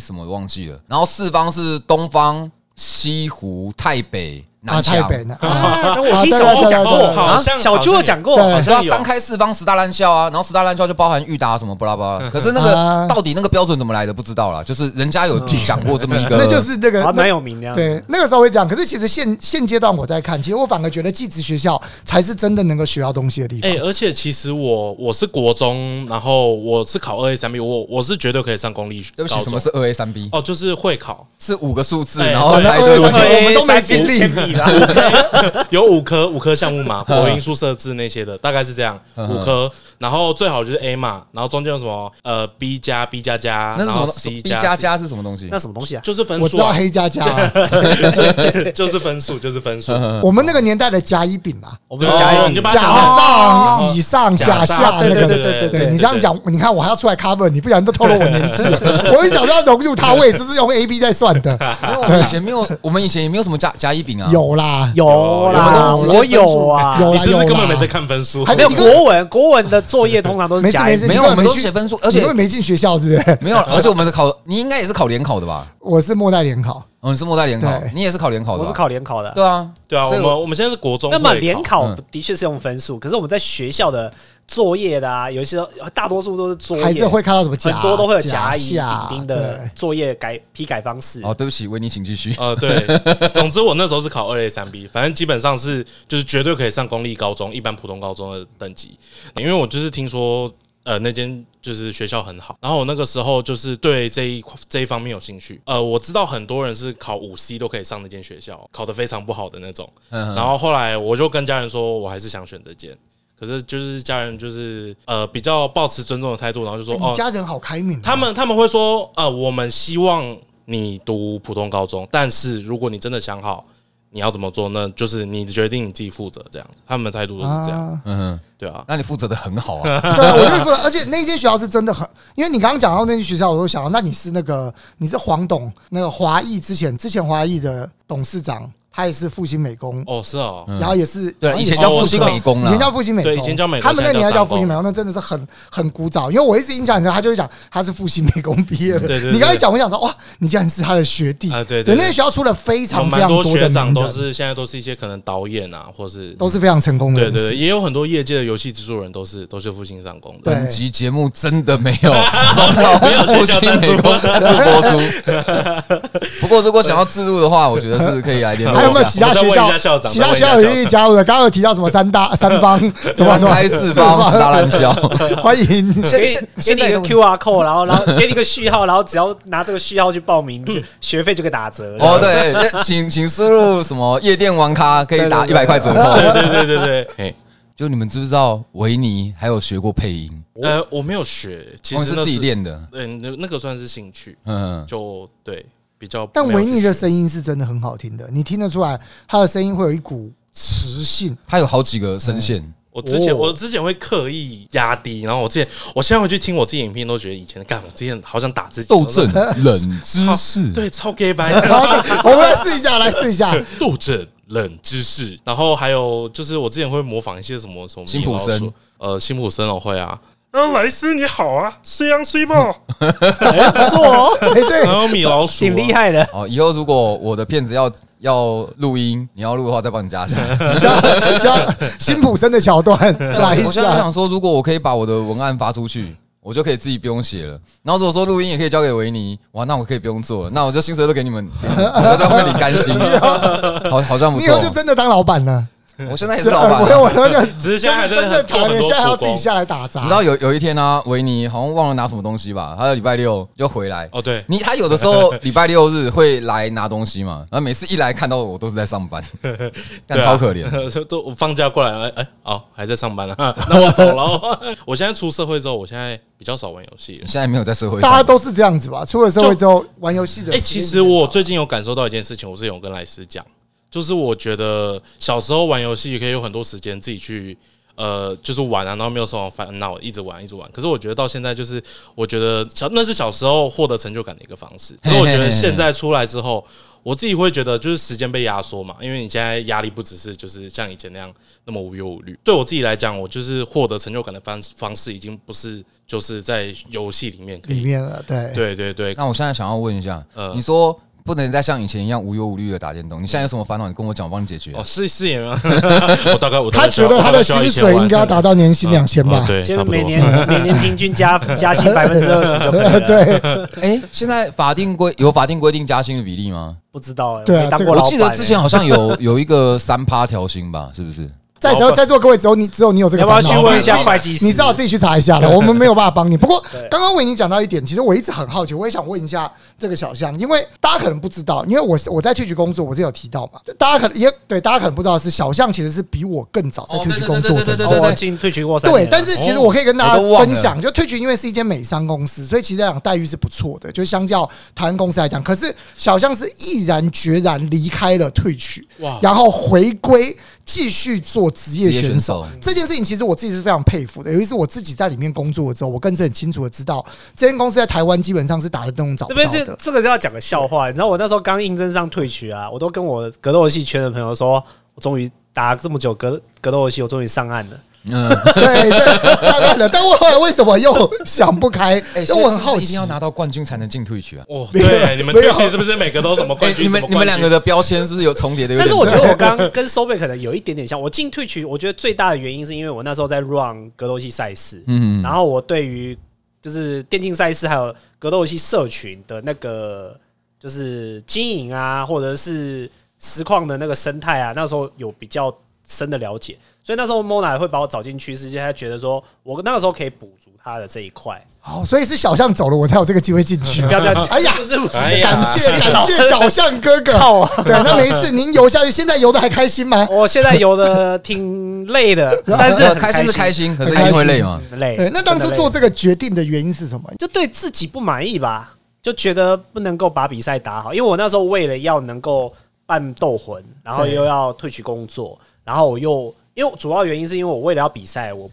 什么忘记了，然后四方是东方、西湖、太北、啊，南墙。台北呢？我听小猪讲过，小猪有讲过，对对啊，好像三开四方十大烂校啊，然后十大烂校就包含 裕达什么巴拉巴拉。可是那啊个到底那个标准怎么来的不知道了，就是人家有讲过这么一个，那就是那个还蛮有名的。对，那个时候会这样。可是其实现现阶段我在看，其实我反而觉得技职学校才是真的能够学到东西的地方。哎、而且其实我我是国中，然后我是考二 A 三 B，我我是绝对可以上公立对不起，什么是二 A 三 B？哦，就是会考，是五个数字，哎然后才对我们都没三经历 有五科五科项目嘛，国音数设置那些的，大概是这样，嗯五科，然后最好就是 A 嘛，然后中间有什么呃 B 加 B 加加，然后那是什么 C？B 加加是什么东西那？什么东西啊？就是分数我知道黑加加啊，就是分数，就是分数。我们那个年代的甲乙丙啊，我们是甲乙丙甲上、乙上、甲下那个。对对对你这样讲，你看我还要出来 cover，你不然都透露我年纪了。我一早就要融入他，我也只是用 A B 在算的。因为我们以前没有，我们以前也没有什么甲甲乙丙啊。有啦，有啦，们都是直接我有啊，有啦你是不是有根本没在看分数？没有还是国文，国文的作业通常都是甲乙丙没有我们都是写分数而且没进学校，是不是？没有，而且我们的考，你应该也是考联考的吧？我是末代联考，哦，你是末代联考，你也是考联考的吧？我是考联考的。对啊，对啊，我所以们我们现在是国中，那么联考嗯的确是用分数，可是我们在学校的作业的啊，有一些大多数都是作业，还是会看到什么甲，很多都会有甲甲乙下丙丁的作业改批改方式。哦，对不起，维尼，请继续。呃，对，总之我那时候是考二 A 三 B，反正基本上是就是绝对可以上公立高中、一般普通高中的等级，因为我就是听说呃那间就是学校很好，然后我那个时候就是对这一这一方面有兴趣，呃，我知道很多人是考五 C 都可以上那间学校，考得非常不好的那种，嗯。然后后来我就跟家人说，我还是想选这间。可是就是家人就是呃比较抱持尊重的态度，然后就说哦家人好开明啊，他们他们会说，呃，我们希望你读普通高中，但是如果你真的想好你要怎么做，那就是你决定你自己负责这样子。他们的态度都是这样，啊嗯哼，对啊。那你负责的很好啊。对啊，我就说，而且那间学校是真的很，因为你刚刚讲到那间学校，我都想到，那你是那个你是黄董那个华裔之前之前华裔的董事长，他也是复兴美工，哦，是哦，然后也是对，以前叫复兴美工啦以前。叫复兴美工，对以前叫美工他们那年代叫复兴美工，那真的是很很古早。因为我一直印象很深，他就会讲他是复兴美工毕业的。对对对。你刚才讲，我想说哇，你竟然是他的学弟。啊对对对。那个学校出了非常非常多学长，都是现在都是一些可能导演啊，或是都是非常成功的对对对，也有很多业界的游戏制作人都是都是复兴上工的。本集节目真的没有 没有复兴美工赞助播出。不过如果想要自入的话，我觉得是可以来联络还有没有其他学校其他学校有愿意加入的？刚刚有提到什么三大三方什么什么三开四方十大烂校。欢迎。给给你一个现在都 QR code，然后然后给你一个序号，然后只要拿这个序号去报名，就学费就可以打折。哦，对，那请请输入什么夜店玩咖可以打一百块折扣。对对对对对，就你们知不知道维尼还有学过配音？呃，我没有学，其实是自己练的。嗯，那那个算是兴趣，嗯，就对比较。但维尼的音，声音是真的很好听的，你听得出来他的声音会有一股磁性。他有好几个声线，我之前、哦我之前会刻意压低，然后我之前我现在回去听我自己影片，都觉得以前干我之前好想打自己斗阵 冷知识，对，超 gay 白。我们来试一下，来试一下。斗阵冷知识，然后还有就是我之前会模仿一些什么什么辛普森呃，辛普森我会啊。呃，莱斯你好啊，虽阳虽报，哎，不错哦，哎，对，还有米老鼠、啊挺厉。害的。哦，以后如果我的片子要要录音，你要录的话，再帮你加起来。像像辛普森的桥段来一我现在下。想说，如果我可以把我的文案发出去，我就可以自己不用写了。然后如果说录音也可以交给维尼，哇，那我可以不用做了，那我就薪水都给你们，我就在后面领干薪，好好像不错你以后。就真的当老板了。我现在也是老板我啊。我那个只是现在真的谈现在还要自己下来打杂。你知道有有一天呢，维尼好像忘了拿什么东西吧，他在礼拜六就回来。哦，对，你他有的时候 礼拜六日会来拿东西嘛，然后每次一来看到我都是在上班，干对啊超可怜。就 都我放假过来，哎哎，哦，还在上班啊，那我走了。我现在出社会之后，我现在比较少玩游戏。现在没有在社会，大家都是这样子吧？出了社会之后，玩游戏的哎、其实我最近有感受到一件事情，我之前有跟莱斯讲，就是我觉得小时候玩游戏可以有很多时间自己去。呃，就是玩啊，然后没有什么烦恼，一直玩一直玩。可是我觉得到现在，就是我觉得小那是小时候获得成就感的一个方式。可是我觉得现在出来之后，我自己会觉得就是时间被压缩嘛，因为你现在压力不只是就是像以前那样那么无忧无虑。对我自己来讲，我就是获得成就感的方方式已经不是就是在游戏里面可以。里面了，对。对对对，那我现在想要问一下，呃你说不能再像以前一样无忧无虑的打电动，你现在有什么烦恼？你跟我讲，我帮你解决。哦，是是也 我大概我他觉得他的薪水应该要达到年薪两千吧？哦对，每年每年平均加加薪百分之二十就可以了。对，哎，现在法定规有法定规定加薪的比例吗？不知道哎，对我记得之前哎好像有有一个三趴调薪吧，是不是？在座在座各位只有你只有你有这个要不要烦恼，去问一下会计师？你知道自己去查一下了，我们没有办法帮你。不过 对。刚刚为你讲到一点，其实我一直很好奇，我也想问一下这个小象，因为大家可能不知道，因为我是我在退局工作，我是有提到嘛，大家可能也对，大家可能不知道是小象其实是比我更早在退局工作的对对对对对哦我进退群过三年对，但是其实我可以跟大家分享，就退群因为是一间美商公司，所以其实来讲待遇是不错的，就相较台湾公司来讲。可是小象是毅然决然离开了退局，哇。然后回归继续做职业选手。这件事情其实我自己是非常佩服的，尤其是我自己在里面工作的时候，我更是很清楚的知道，这间公司在台湾基本上是打得动找这不到的。边这这个就要讲个笑话，你知道我那时候刚应征上退学啊，我都跟我格斗游戏圈的朋友说，我终于打这么久格格斗游戏，我终于上岸了。嗯，对对，上岸了。但我后来为什么又想不开？哎，因为我很好奇一定要。拿到冠军才能进退区啊。哦，对，你们退群是不是每个都什么哎冠，军？你们你们两个的标签是不是有重叠的？但是我觉得我刚刚跟收贝可能有一点点像。我进退曲，我觉得最大的原因是因为我那时候在 run 格斗游戏赛事，嗯，然后我对于就是电竞赛事还有格斗游戏社群的那个就是经营啊，或者是实况的那个生态啊，那时候有比较深的了解，所以那时候 Mona 会把我找进趋势界，他觉得说我那个时候可以补足他的这一块。好，所以是小象走了，我才有这个机会进去。不要不 是不是，哎呀感谢感谢小象哥哥。好啊！对，那没事，您游下去，现在游的还开心吗？我现在游的挺累的，但是开心是开心，可是一定会累嘛。很累。那当初做这个决定的原因是什么？就对自己不满意吧，就觉得不能够把比赛打好，因为我那时候为了要能够办斗魂，然后又要退去工作，然后我又因为主要原因是因为我为了要比赛，我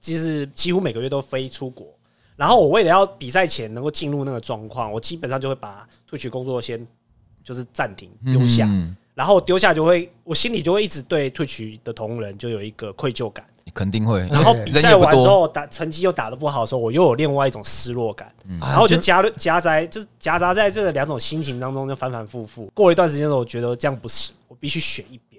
其实几乎每个月都飞出国，然后我为了要比赛前能够进入那个状况，我基本上就会把退取工作先就是暂停丢下，嗯然后丢下就会我心里就会一直对退取的同仁就有一个愧疚感。肯定会。然后比赛完之后打成绩又打得不好的时候，我又有另外一种失落感，然然后就夹夹杂就是夹杂在这两种心情当中，就反反复复。过了一段时间之后，我觉得这样不行，我必须选一边。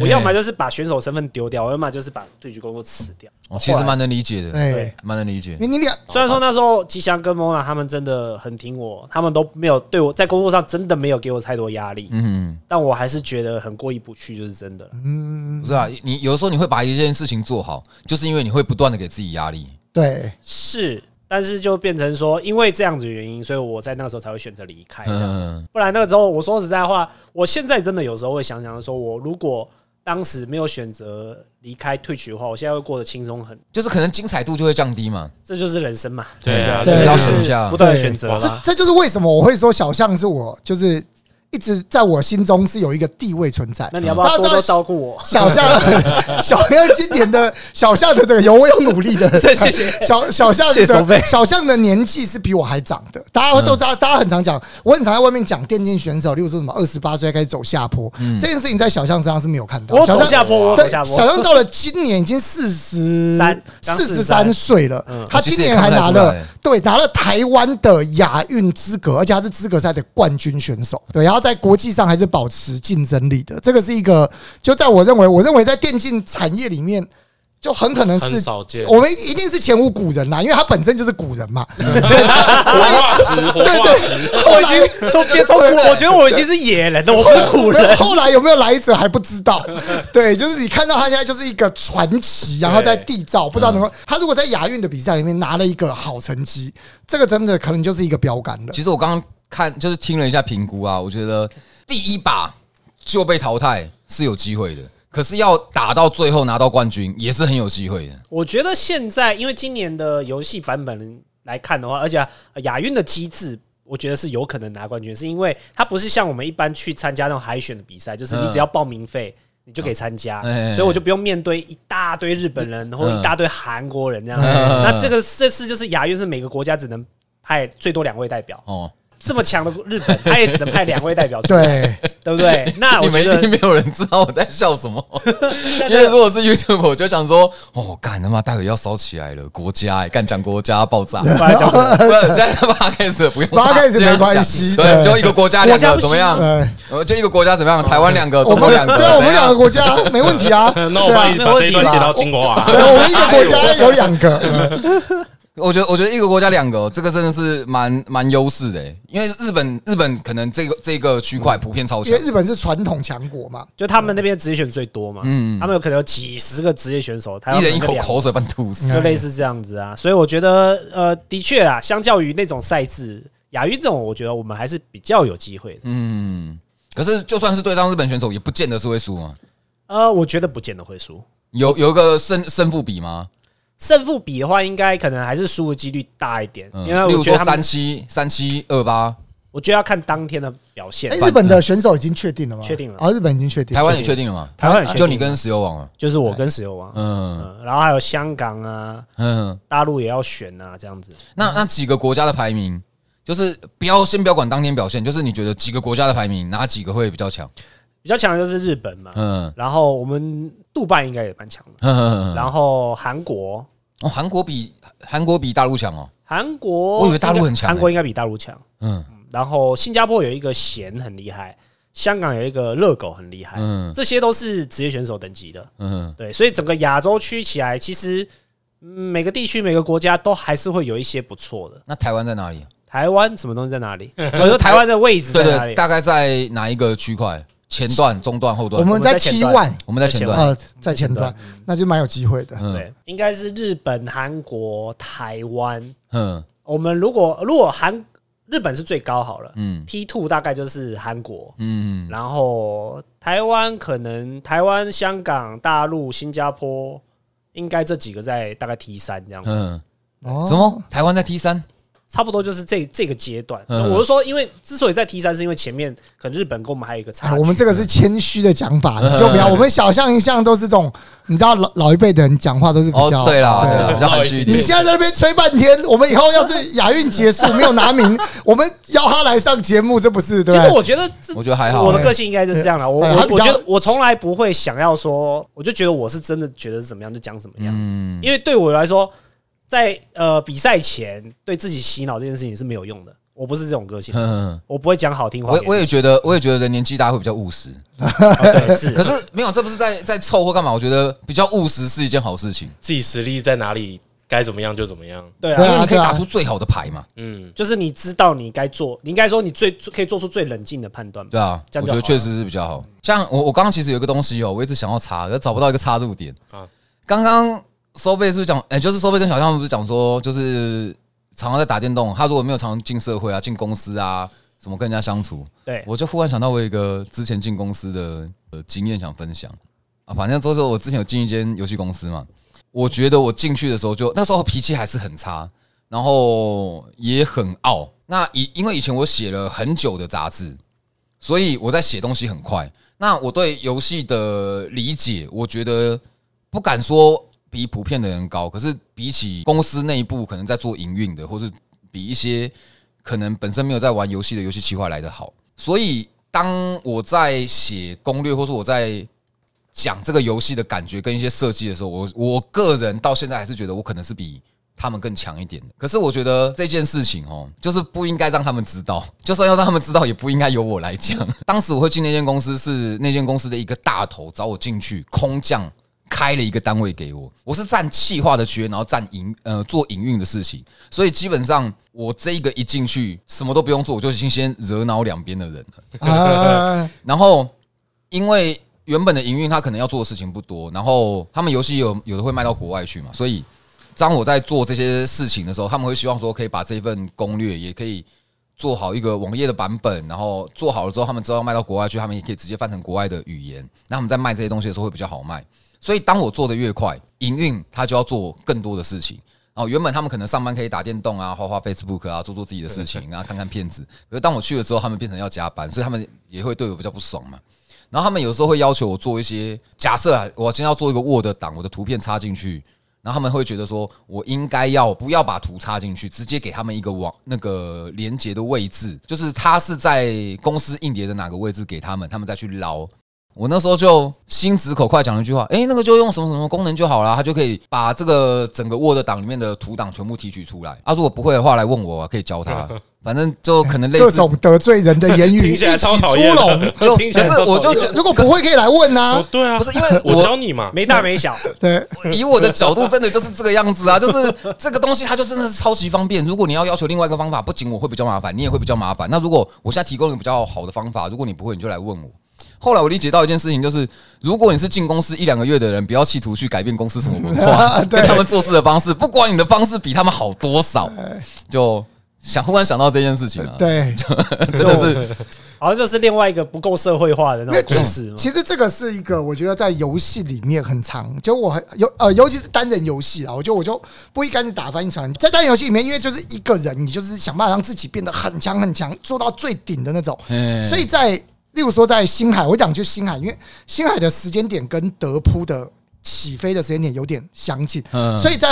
我要么就是把选手身份丢掉，我要么就是把对局工作辞掉。哦其实蛮能理解的，对，蛮能理解。你你俩虽然说那时候吉祥跟 Mona 他们真的很挺我，他们都没有对我在工作上真的没有给我太多压力，嗯，但我还是觉得很过意不去，就是真的嗯。不是啊，你有的时候你会把一件事情做好，就是因为你会不断的给自己压力。对是，但是就变成说，因为这样子的原因，所以我在那个时候才会选择离开。嗯，不然那个时候，我说实在话，我现在真的有时候会想想说，我如果当时没有选择离开退去的话，我现在会过得轻松很。就是可能精彩度就会降低嘛。这就是人生嘛，对啊对这就要选一下是不断的选择这。这就是为什么我会说小象是我就是一直在我心中是有一个地位存在。那你要不要多多照顾我？小象，小象今年的小象的这个有我有努力的，谢谢小小象的小象的年纪是比我还长的，大家都知道，大家很常讲，我很常在外面讲电竞选手，例如说什么二十八岁开始走下坡，这件事情在小象身上是没有看到。我小象走下坡，我走对，下坡。小象到了今年已经四十三刚四十三岁了，嗯他今年还拿了对拿了台湾的亚运资格，而且他是资格赛的冠军选手，对，然后在国际上还是保持竞争力的，这个是一个就在我认为，我认为在电竞产业里面。就很可能是我们一定是前无古人啦，因为他本身就是古人嘛。对。对，后我已来经从别从古，我觉得我已经是野人了，我不是古人。后来有没有来者还不知道。对，就是你看到他现在就是一个传奇，然后在缔造，不知道能够他如果在亚运的比赛里面拿了一个好成绩，这个真的可能就是一个标杆了。其实我刚刚看就是听了一下评估啊，我觉得第一把就被淘汰是有机会的，可是要打到最后拿到冠军也是很有机会的。我觉得现在因为今年的游戏版本来看的话，而且呃亚运的机制。我觉得是有可能拿冠军，是因为它不是像我们一般去参加那种海选的比赛，就是你只要报名费，你就可以参加，嗯所以我就不用面对一大堆日本人或者一大堆韩国人这样。嗯那这个这次就是亚运是每个国家只能派最多两位代表，哦，这么强的日本，他也只能派两位代表出来，对，对不对？那你我觉得们一定没有人知道我在笑什么，那因为如果是 YouTube，我就想说，哦，干他妈待会要烧起来了，国家哎，干讲国家爆炸。不不是，现在他妈开始不用 没关系对，就一个国家两个怎么样？呃，呃，就一个国家怎么样？台湾两个，我们中国两个，对啊，我们两个国家没问题啊。那我帮你把这一段接到精华。对，我们一个国家有两个，嗯我觉得，我觉得一个国家两个，这个真的是蛮蛮优势的欸，因为日本日本可能这个这个区块普遍超强因为，日本是传统强国嘛。就他们那边职业选手最多嘛，嗯他们有可能有几十个职业选手，他一人一口口水把你吐死。就类似这样子啊。所以我觉得，呃，的确啊，相较于那种赛制，亚运这种，我觉得我们还是比较有机会的。嗯，可是就算是对上日本选手，也不见得是会输嘛。呃，我觉得不见得会输。有有一个胜胜负比吗？胜负比的话，应该可能还是输的几率大一点，嗯因为例如说我觉得他们三，七三七二八，我觉得要看当天的表现哎，。日本的选手已经确定了吗？确定了哦，日本已经确定。台湾也确定了吗？台湾也确定就你跟石油王了。就是我跟石油王，嗯嗯，然后还有香港啊，嗯，大陆也要选啊，这样子。那那几个国家的排名，就是不要先不要管当天表现，就是你觉得几个国家的排名哪几个会比较强？比较强的就是日本嘛，嗯然后我们杜拜应该也蛮强的，嗯，然后韩国，哦，韩国比韩国比大陆强哦。韩国，我以为大陆很强欸韩国应该比大陆强。嗯然后新加坡有一个贤很厉害，香港有一个热狗很厉害，嗯这些都是职业选手等级的。嗯，对，所以整个亚洲区起来，其实、嗯每个地区每个国家都还是会有一些不错的。那台湾在哪里？台湾什么东西在哪里？就 就是是台湾的位置在哪里？大概在哪一个区块？前段、中段、后段？我们在 T 段。one，我们在前段。呃，在前段，那就蛮有机会的。嗯。对，应该是日本、韩国、台湾。嗯。我们如果如果韩日本是最高好了嗯，T two 大概就是韩国，嗯，然后台湾可能台湾、香港、大陆、新加坡，应该这几个在大概 T 三这样子，嗯，哦。什么？台湾在 T 三？差不多就是这这个阶段。嗯我是说，因为之所以在 T 三，是因为前面可能日本跟我们还有一个差。我们这个是谦虚的讲法，就不要。我们小象一向都是这种，你知道老老一辈的人讲话都是比哦较，对啦，对啦，比较含蓄一点。你现在在那边吹半天，我们以后要是亚运结束没有拿名，我们邀他来上节目，这不是？其实我觉得我觉得还好我的个性应该是这样了。我我我觉得我从来不会想要说，我就觉得我是真的觉得是怎么样就讲什么样子。嗯因为对我来说，在呃比赛前对自己洗脑这件事情是没有用的。我不是这种个性，嗯，我不会讲好听话我。我也觉得，我也觉得人年纪大会比较务实。哦对是，可是没有，这不是在在凑或干嘛？我觉得比较务实是一件好事情，自己实力在哪里，该怎么样就怎么样。对啊，对啊因为你可以打出最好的牌嘛。嗯，就是你知道你该做，你应该说你最可以做出最冷静的判断。对啊，我觉得确实是比较好。像我我刚刚其实有一个东西哦，我一直想要查，可找不到一个插入点啊刚刚收贝是不是讲？哎，就是收贝跟小象不是讲说，就是常常在打电动，他如果没有常进社会啊、进公司啊，怎么跟人家相处？对，我就忽然想到我有一个之前进公司的呃经验想分享啊，反正就是我之前有进一间游戏公司嘛，我觉得我进去的时候就那时候脾气还是很差，然后也很傲。那以因为以前我写了很久的杂志，所以我在写东西很快。那我对游戏的理解，我觉得不敢说比普遍的人高，可是比起公司内部可能在做营运的，或是比一些可能本身没有在玩游戏的游戏企划来的好。所以当我在写攻略，或是我在讲这个游戏的感觉跟一些设计的时候，我我个人到现在还是觉得我可能是比他们更强一点的。可是我觉得这件事情哦，就是不应该让他们知道，就算要让他们知道，也不应该由我来讲。当时我会进那间公司，是那间公司的一个大头找我进去，空降开了一个单位给我，我是占企划的缺，然后占营呃做营运的事情，所以基本上我这一个一进去，什么都不用做，我就已经先惹恼两边的人了。啊，然后因为原本的营运他可能要做的事情不多，然后他们游戏有有的会卖到国外去嘛，所以当我在做这些事情的时候，他们会希望说可以把这份攻略也可以做好一个网页的版本，然后做好了之后，他们知道卖到国外去，他们也可以直接翻成国外的语言，那他们在卖这些东西的时候会比较好卖。所以当我做的越快，营运他就要做更多的事情。然后原本他们可能上班可以打电动啊，花花 Facebook 啊，做做自己的事情啊，看看片子。可是当我去了之后，他们变成要加班，所以他们也会对我比较不爽嘛。然后他们有时候会要求我做一些假设啊，我今天要做一个 Word 档，我的图片插进去，然后他们会觉得说我应该要不要把图插进去，直接给他们一个网那个连接的位置，就是它是在公司硬碟的哪个位置给他们，他们再去捞。我那时候就心直口快讲了一句话，诶，那个就用什么什么功能就好了，它就可以把这个整个 Word 档里面的图档全部提取出来。啊，如果不会的话，来问我，啊可以教他。反正就可能类似，各种得罪人的言语 一起出笼。就可是我就如果不会可以来问呐、哦，对啊，不是因为我我教你嘛，没大没小，对，以我的角度，真的就是这个样子啊，就是这个东西它就真的是超级方便。如果你要要求另外一个方法，不仅我会比较麻烦，你也会比较麻烦。那如果我现在提供一个比较好的方法，如果你不会，你就来问我。后来我理解到一件事情，就是如果你是进公司一两个月的人，不要企图去改变公司什么文化，对跟他们做事的方式，不管你的方式比他们好多少，就想忽然想到这件事情啊，对，真的是好像就是另外一个不够社会化的那种故事。其实这个是一个我觉得在游戏里面很长，就我很尤呃，尤其是单人游戏啊，我觉得我就不一竿子打翻一船。在单人游戏里面，因为就是一个人，你就是想办法让自己变得很强很强，做到最顶的那种。嗯所以在例如说在星海，我讲就星海，因为星海的时间点跟德扑的起飞的时间点有点相近，嗯。所以在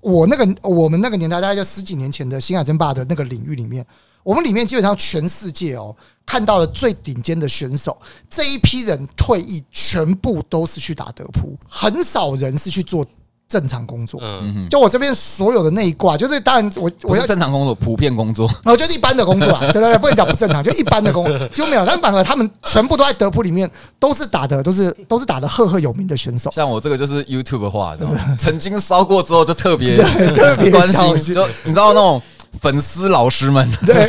我那个我们那个年代，大概就十几年前的星海争霸的那个领域里面，我们里面基本上全世界哦看到了最顶尖的选手，这一批人退役全部都是去打德扑，很少人是去做正常工作。嗯，就我这边所有的那一挂，就是当然我我要正常工作，普遍工作。然 后就是一般的工作啊，对对对，不能讲不正常，就一般的工作 就没有。但反而他们全部都在德扑里面，都是打的，都是都是打的赫赫有名的选手。像我这个就是 YouTube 化的，曾经烧过之后就特别特别关心就你知道那种粉丝老师们。对，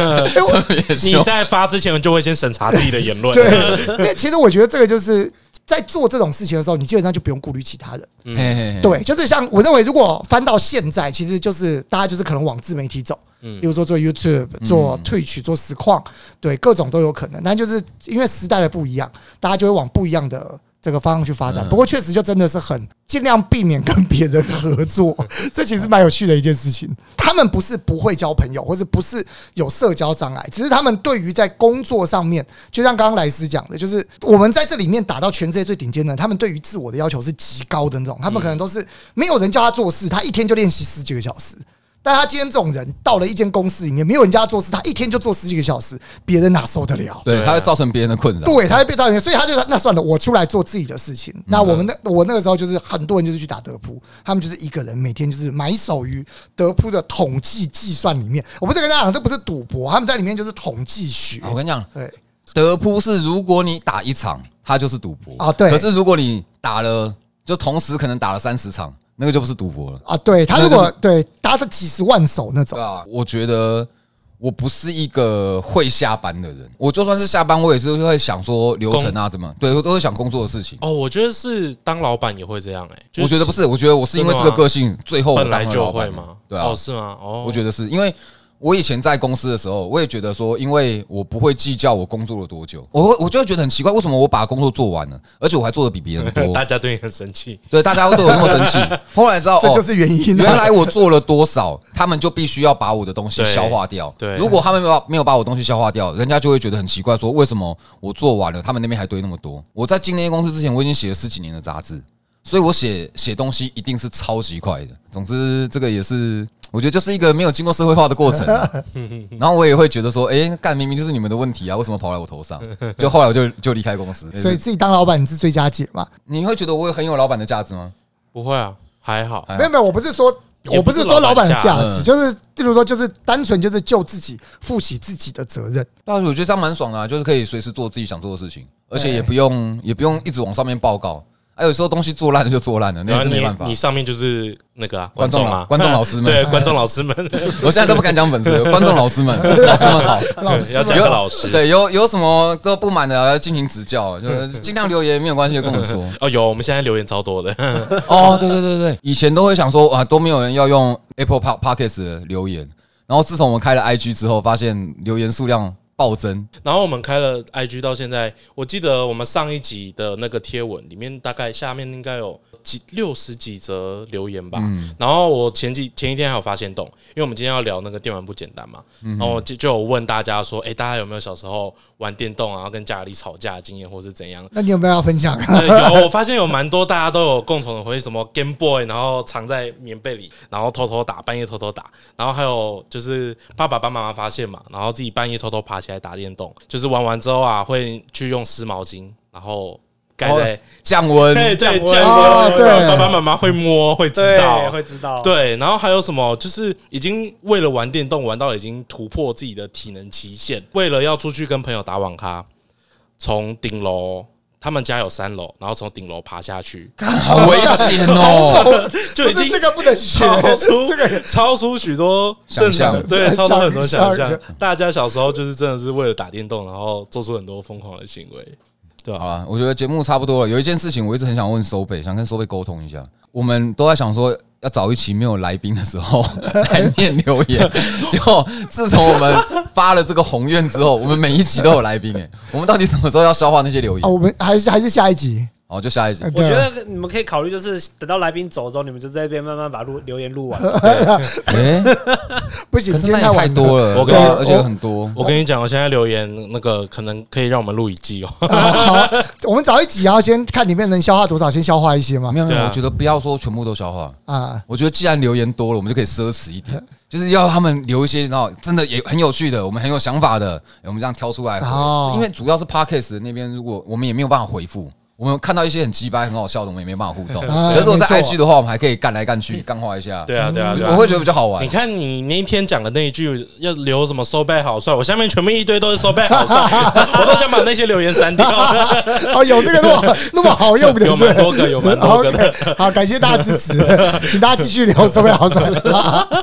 你。在发之前就会先审查自己的言论，对，因为其实我觉得这个就是在做这种事情的时候，你基本上就不用顾虑其他人。对，就是像我认为，如果翻到现在，其实就是大家就是可能往自媒体走，嗯。比如说做 YouTube、做 Twitch、做实况，对，各种都有可能。但就是因为时代的不一样，大家就会往不一样的这个方向去发展。嗯不过确实就真的是很尽量避免跟别人合作，这其实蛮有趣的一件事情。他们不是不会交朋友，或者不是有社交障碍，只是他们对于在工作上面，就像刚刚莱斯讲的，就是我们在这里面打到全世界最顶尖的人，他们对于自我的要求是极高的那种。他们可能都是没有人叫他做事，他一天就练习十几个小时。但他今天这种人到了一间公司里面，没有人家做事，他一天就做十几个小时，别人哪受得了？对，对啊它会造成别人的困扰。对，他会被造成，所以他就那算了，我出来做自己的事情。那我们那我那个时候就是很多人就是去打德扑，他们就是一个人每天就是埋首于德扑的统计计算里面。我不是跟大家讲，这不是赌博，他们在里面就是统计学。我跟你讲，对德扑是如果你打一场，它就是赌博啊对可是如果你打了，就同时可能打了三十场，那个就不是赌博了。啊，对他如果对打的几十万手那种对，啊，我觉得我不是一个会下班的人，我就算是下班，我也是会想说流程啊怎么，对我都会想工作的事情。哦，我觉得是当老板也会这样哎，就是我觉得不是，我觉得我是因为这个个性，最后我本来就会吗？对啊哦，，是吗？哦，我觉得是因为我以前在公司的时候，我也觉得说，因为我不会计较我工作了多久，我会我就会觉得很奇怪，为什么我把工作做完了，而且我还做的比别人多 大，家对你很生气。对，大家会对我那么生气。后来知道，哦这就是原因啊。原来我做了多少，他们就必须要把我的东西消化掉。对如果他们没有没有把我东西消化掉，人家就会觉得很奇怪，说为什么我做完了，他们那边还堆那么多？我在进那些公司之前，我已经写了十几年的杂志，所以我写写东西一定是超级快的。总之，这个也是我觉得就是一个没有经过社会化的过程啊、然后我也会觉得说，哎、干明明就是你们的问题啊，为什么跑来我头上？就后来我就就离开公司。所以自己当老板你是最佳解嘛？你会觉得我很有老板的价值吗？不会啊，还好。还好没有没有，我不是说。我不是说老板的价值，就是，例如说，就是单纯就是就自己负起自己的责任。但是我觉得这样蛮爽的、啊，就是可以随时做自己想做的事情，而且也不用也不用一直往上面报告。啊，有时候东西做烂了就做烂了，那也是没办法你。上面就是那个啊，观众啊，观众老师们对观众老师们，我现在都不敢讲粉丝，观众老师们，老师们好。要讲个老师。对，有有什么都不满的要进行指教，就是尽量留言没有关系，跟我说。哦，有，我们现在留言超多的。哦，对对对对，以前都会想说啊，都没有人要用 Apple Park Podcast 的留言，然后自从我们开了 IG 之后，发现留言数量暴增。然后我们开了 IG 到现在，我记得我们上一集的那个贴文里面，大概下面应该有几六十几则留言吧。嗯然后我前几前一天还有发现动，因为我们今天要聊那个电玩不简单嘛，然后就就有问大家说，哎，大家有没有小时候玩电动啊，然后跟家里吵架的经验，或是怎样？那你有没有要分享？对有，我发现有蛮多大家都有共同的回忆，什么 Game Boy，然后藏在棉被里，然后偷偷打，半夜偷偷打，然后还有就是爸爸帮妈妈发现嘛，然后自己半夜偷偷爬起来打电动，就是玩完之后啊，会去用湿毛巾，然后盖在降温，对对降温。对。爸爸妈妈会摸会知，道，会知道。，对，然后还有什么？就是已经为了玩电动玩到已经突破自己的体能极限，为了要出去跟朋友打网咖，从顶楼，他们家有三楼，然后从顶楼爬下去，干好危险哦！就已经这个不能学超，出这个超出许多想象，对，超出很多想象想象。大家小时候就是真的是为了打电动，然后做出很多疯狂的行为，对吧？好了，我觉得节目差不多了。有一件事情我一直很想问收贝，想跟收贝沟通一下。我们都在想说要找一期没有来宾的时候 来念留言，结果自从我们发了这个宏愿之后，我们每一集都有来宾哎，我们到底什么时候要消化那些留啊，言？我们还是还是下一集。好，就下一集。我觉得你们可以考虑，就是等到来宾走之后，你们就在这边慢慢把录留言录完。哎，不行，可是那也太今天太。多了，我跟而且很多。我跟你讲，我现在留言那个可能可以让我们录一季哦。好，我们找一集，然后先看里面能消化多少，先消化一些嘛没。有没有，我觉得不要说全部都消化。啊，我觉得既然留言多了，我们就可以奢侈一点，就是要他们留一些，然后真的也很有趣的，我们很有想法的，我们这样挑出来。哦因为主要是 podcast 那边，如果我们也没有办法回复。我们看到一些很鸡掰、很好笑的，我们也没办法互动。啊可是我在 IG 的话，我们还可以干来干去，干话一下。对啊，对啊，对啊。我会觉得比较好玩你。看你那一天讲的那一句要留什么收贝好帅，我下面全部一堆都是收贝好帅，我都想把那些留言删掉。哦，有这个那么那么好用的，有是不是蛮多个有蛮多个好，感谢大家支持，请大家继续留，收费好帅。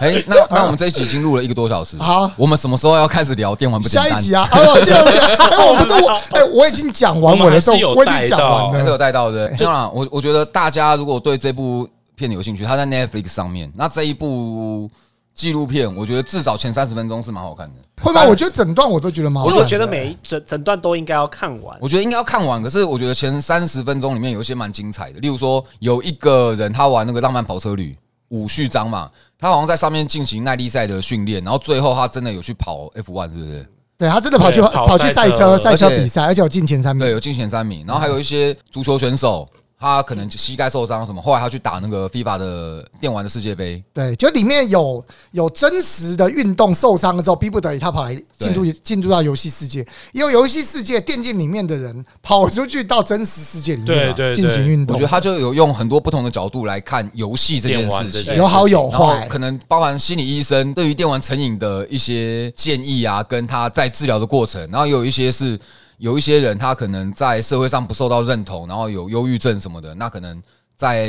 哎，那那我们这一集已经录了一个多小时。好我们什么时候要开始聊电玩不简单？下一集啊，哦，对对对，哎，我不是我，哎，我已经讲完我的时候，我我已经讲们还是有带到完还是有。带到的。当然，我我觉得大家如果对这部片有兴趣，它在 Netflix 上面，那这一部纪录片，我觉得至少前三十分钟是蛮好看的。会吗？我觉得整段我都觉得蛮好看的。我就觉得每一整整段都应该要看完。我觉得应该要看完，可是我觉得前三十分钟里面有一些蛮精彩的，例如说有一个人他玩那个浪漫跑车旅五序章嘛，他好像在上面进行耐力赛的训练，然后最后他真的有去跑 F1，是不是？对他真的跑去对跑跑去赛车赛车赛车比赛，而且有进前三名对，有进前三名，然后还有一些足球选手。他可能膝盖受伤什么，后来他去打那个 FIFA 的电玩的世界杯，对，就里面有有真实的运动受伤了之后，逼不得已他跑来进入进入到游戏世界，也有游戏世界电竞里面的人跑出去到真实世界里面进行运动。我觉得，他就有用很多不同的角度来看游戏这件事情。有好有坏。可能包含心理医生对于电玩成瘾的一些建议啊，跟他在治疗的过程，然后有一些是有一些人他可能在社会上不受到认同，然后有忧郁症什么的，那可能在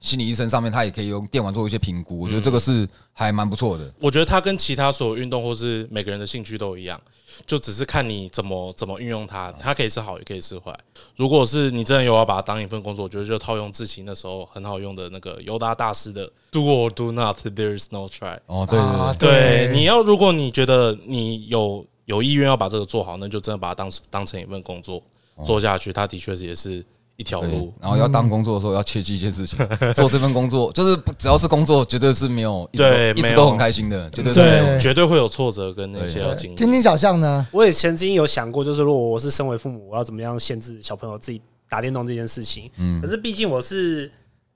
心理医生上面，他也可以用电玩做一些评估。我觉得这个是还蛮不错的。我觉得它跟其他所有运动或是每个人的兴趣都一样，就只是看你怎么怎么运用它，它可以是好也可以是坏。如果是你真的有要把它当一份工作，我觉得就套用志勤那时候很好用的那个尤达大师的 “Do or do not, there is no try”。哦，对对，对，你要如果你觉得你有有意愿要把这个做好，那就真的把它当当成一份工作做下去。它的确是也是一条路。然后要当工作的时候要切记一件事情，做这份工作就是不只要是工作，绝对是没有一直都对一直都很开心的，绝对是对没有。绝对会有挫折跟那些经历。听听小象呢？我也曾经有想过，就是如果我是身为父母，我要怎么样限制小朋友自己打电动这件事情。嗯可是毕竟我是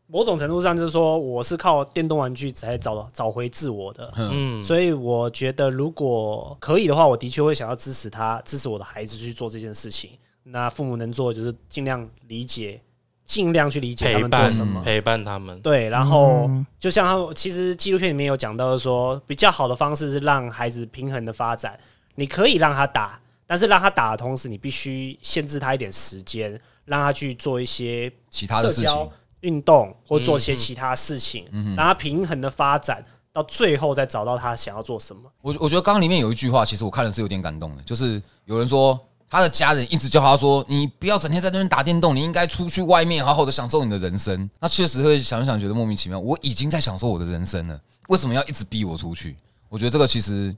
某种程度上，就是说我是靠电动玩具才找找回自我的，嗯，所以我觉得如果可以的话，我的确会想要支持他，支持我的孩子去做这件事情。那父母能做的就是尽量理解，尽量去理解他们做陪伴什么。陪伴他们。对，然后嗯就像他们其实纪录片里面有讲到说，比较好的方式是让孩子平衡的发展。你可以让他打，但是让他打的同时，你必须限制他一点时间，让他去做一些其他的事情，运动或做些其他事情，让他平衡的发展，到最后再找到他想要做什么。我我觉得刚刚里面有一句话，其实我看了是有点感动的，就是有人说他的家人一直叫他说，你不要整天在那边打电动，你应该出去外面好好的享受你的人生。那确实会想一想，觉得莫名其妙，我已经在享受我的人生了，为什么要一直逼我出去？我觉得这个其实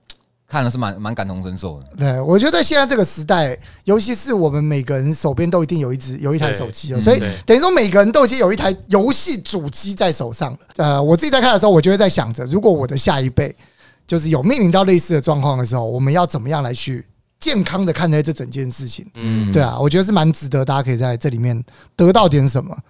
看了是蛮蛮感同身受的。对，我觉得现在这个时代，尤其是我们每个人手边都一定有一只有一台手机了，嗯所以等于说每个人都已经有一台游戏主机在手上了。呃，我自己在看的时候，我就会在想着，如果我的下一辈就是有面临到类似的状况的时候，我们要怎么样来去健康的看待这整件事情？嗯，对啊，我觉得是蛮值得大家可以在这里面得到点什么，呃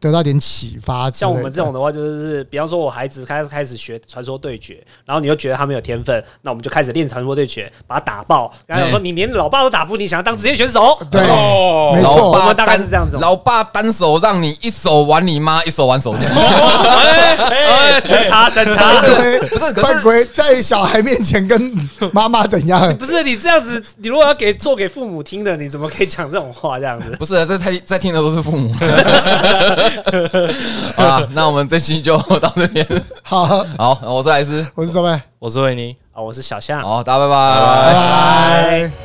得到点启发。像我们这种的话，就是比方说，我孩子开始开始学传说对决，然后你又觉得他没有天分，那我们就开始练传说对决，把他打爆。刚才讲说，哎你连老爸都打不，你想要当职业选手？对，哦没错我们大概是这样子老爸单手让你一手玩你妈，一手玩手机。哎，审查审查。对，不是犯规在小孩面前跟妈妈怎样？不是你这样子，你如果要给做给父母听的，你怎么可以讲这种话？这样子，不是，这在在听的都是父母。好啦，那我们这期就到这边。好，好，我是莱斯，我是周麦。我是维尼。啊，我是小象，好，大家拜拜。拜拜。